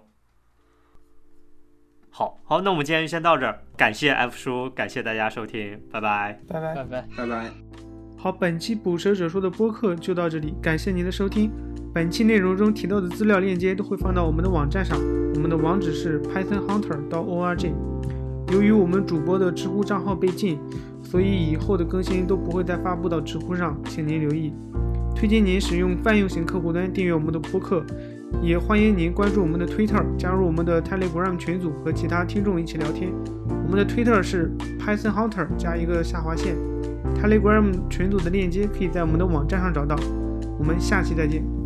好好，那我们今天就先到这儿。感谢 F 叔，感谢大家收听，拜拜，拜拜，拜拜，拜拜。好，本期捕蛇者说的播客就到这里，感谢您的收听。本期内容中提到的资料链接都会放到我们的网站上，我们的网址是 pythonhunter 到 org。由于我们主播的知乎账号被禁，所以以后的更新都不会再发布到知乎上，请您留意。推荐您使用泛用型客户端订阅我们的播客。也欢迎您关注我们的 Twitter，加入我们的 Telegram 群组，和其他听众一起聊天。我们的 Twitter 是 Python Hunter 加一个下划线，Telegram 群组的链接可以在我们的网站上找到。我们下期再见。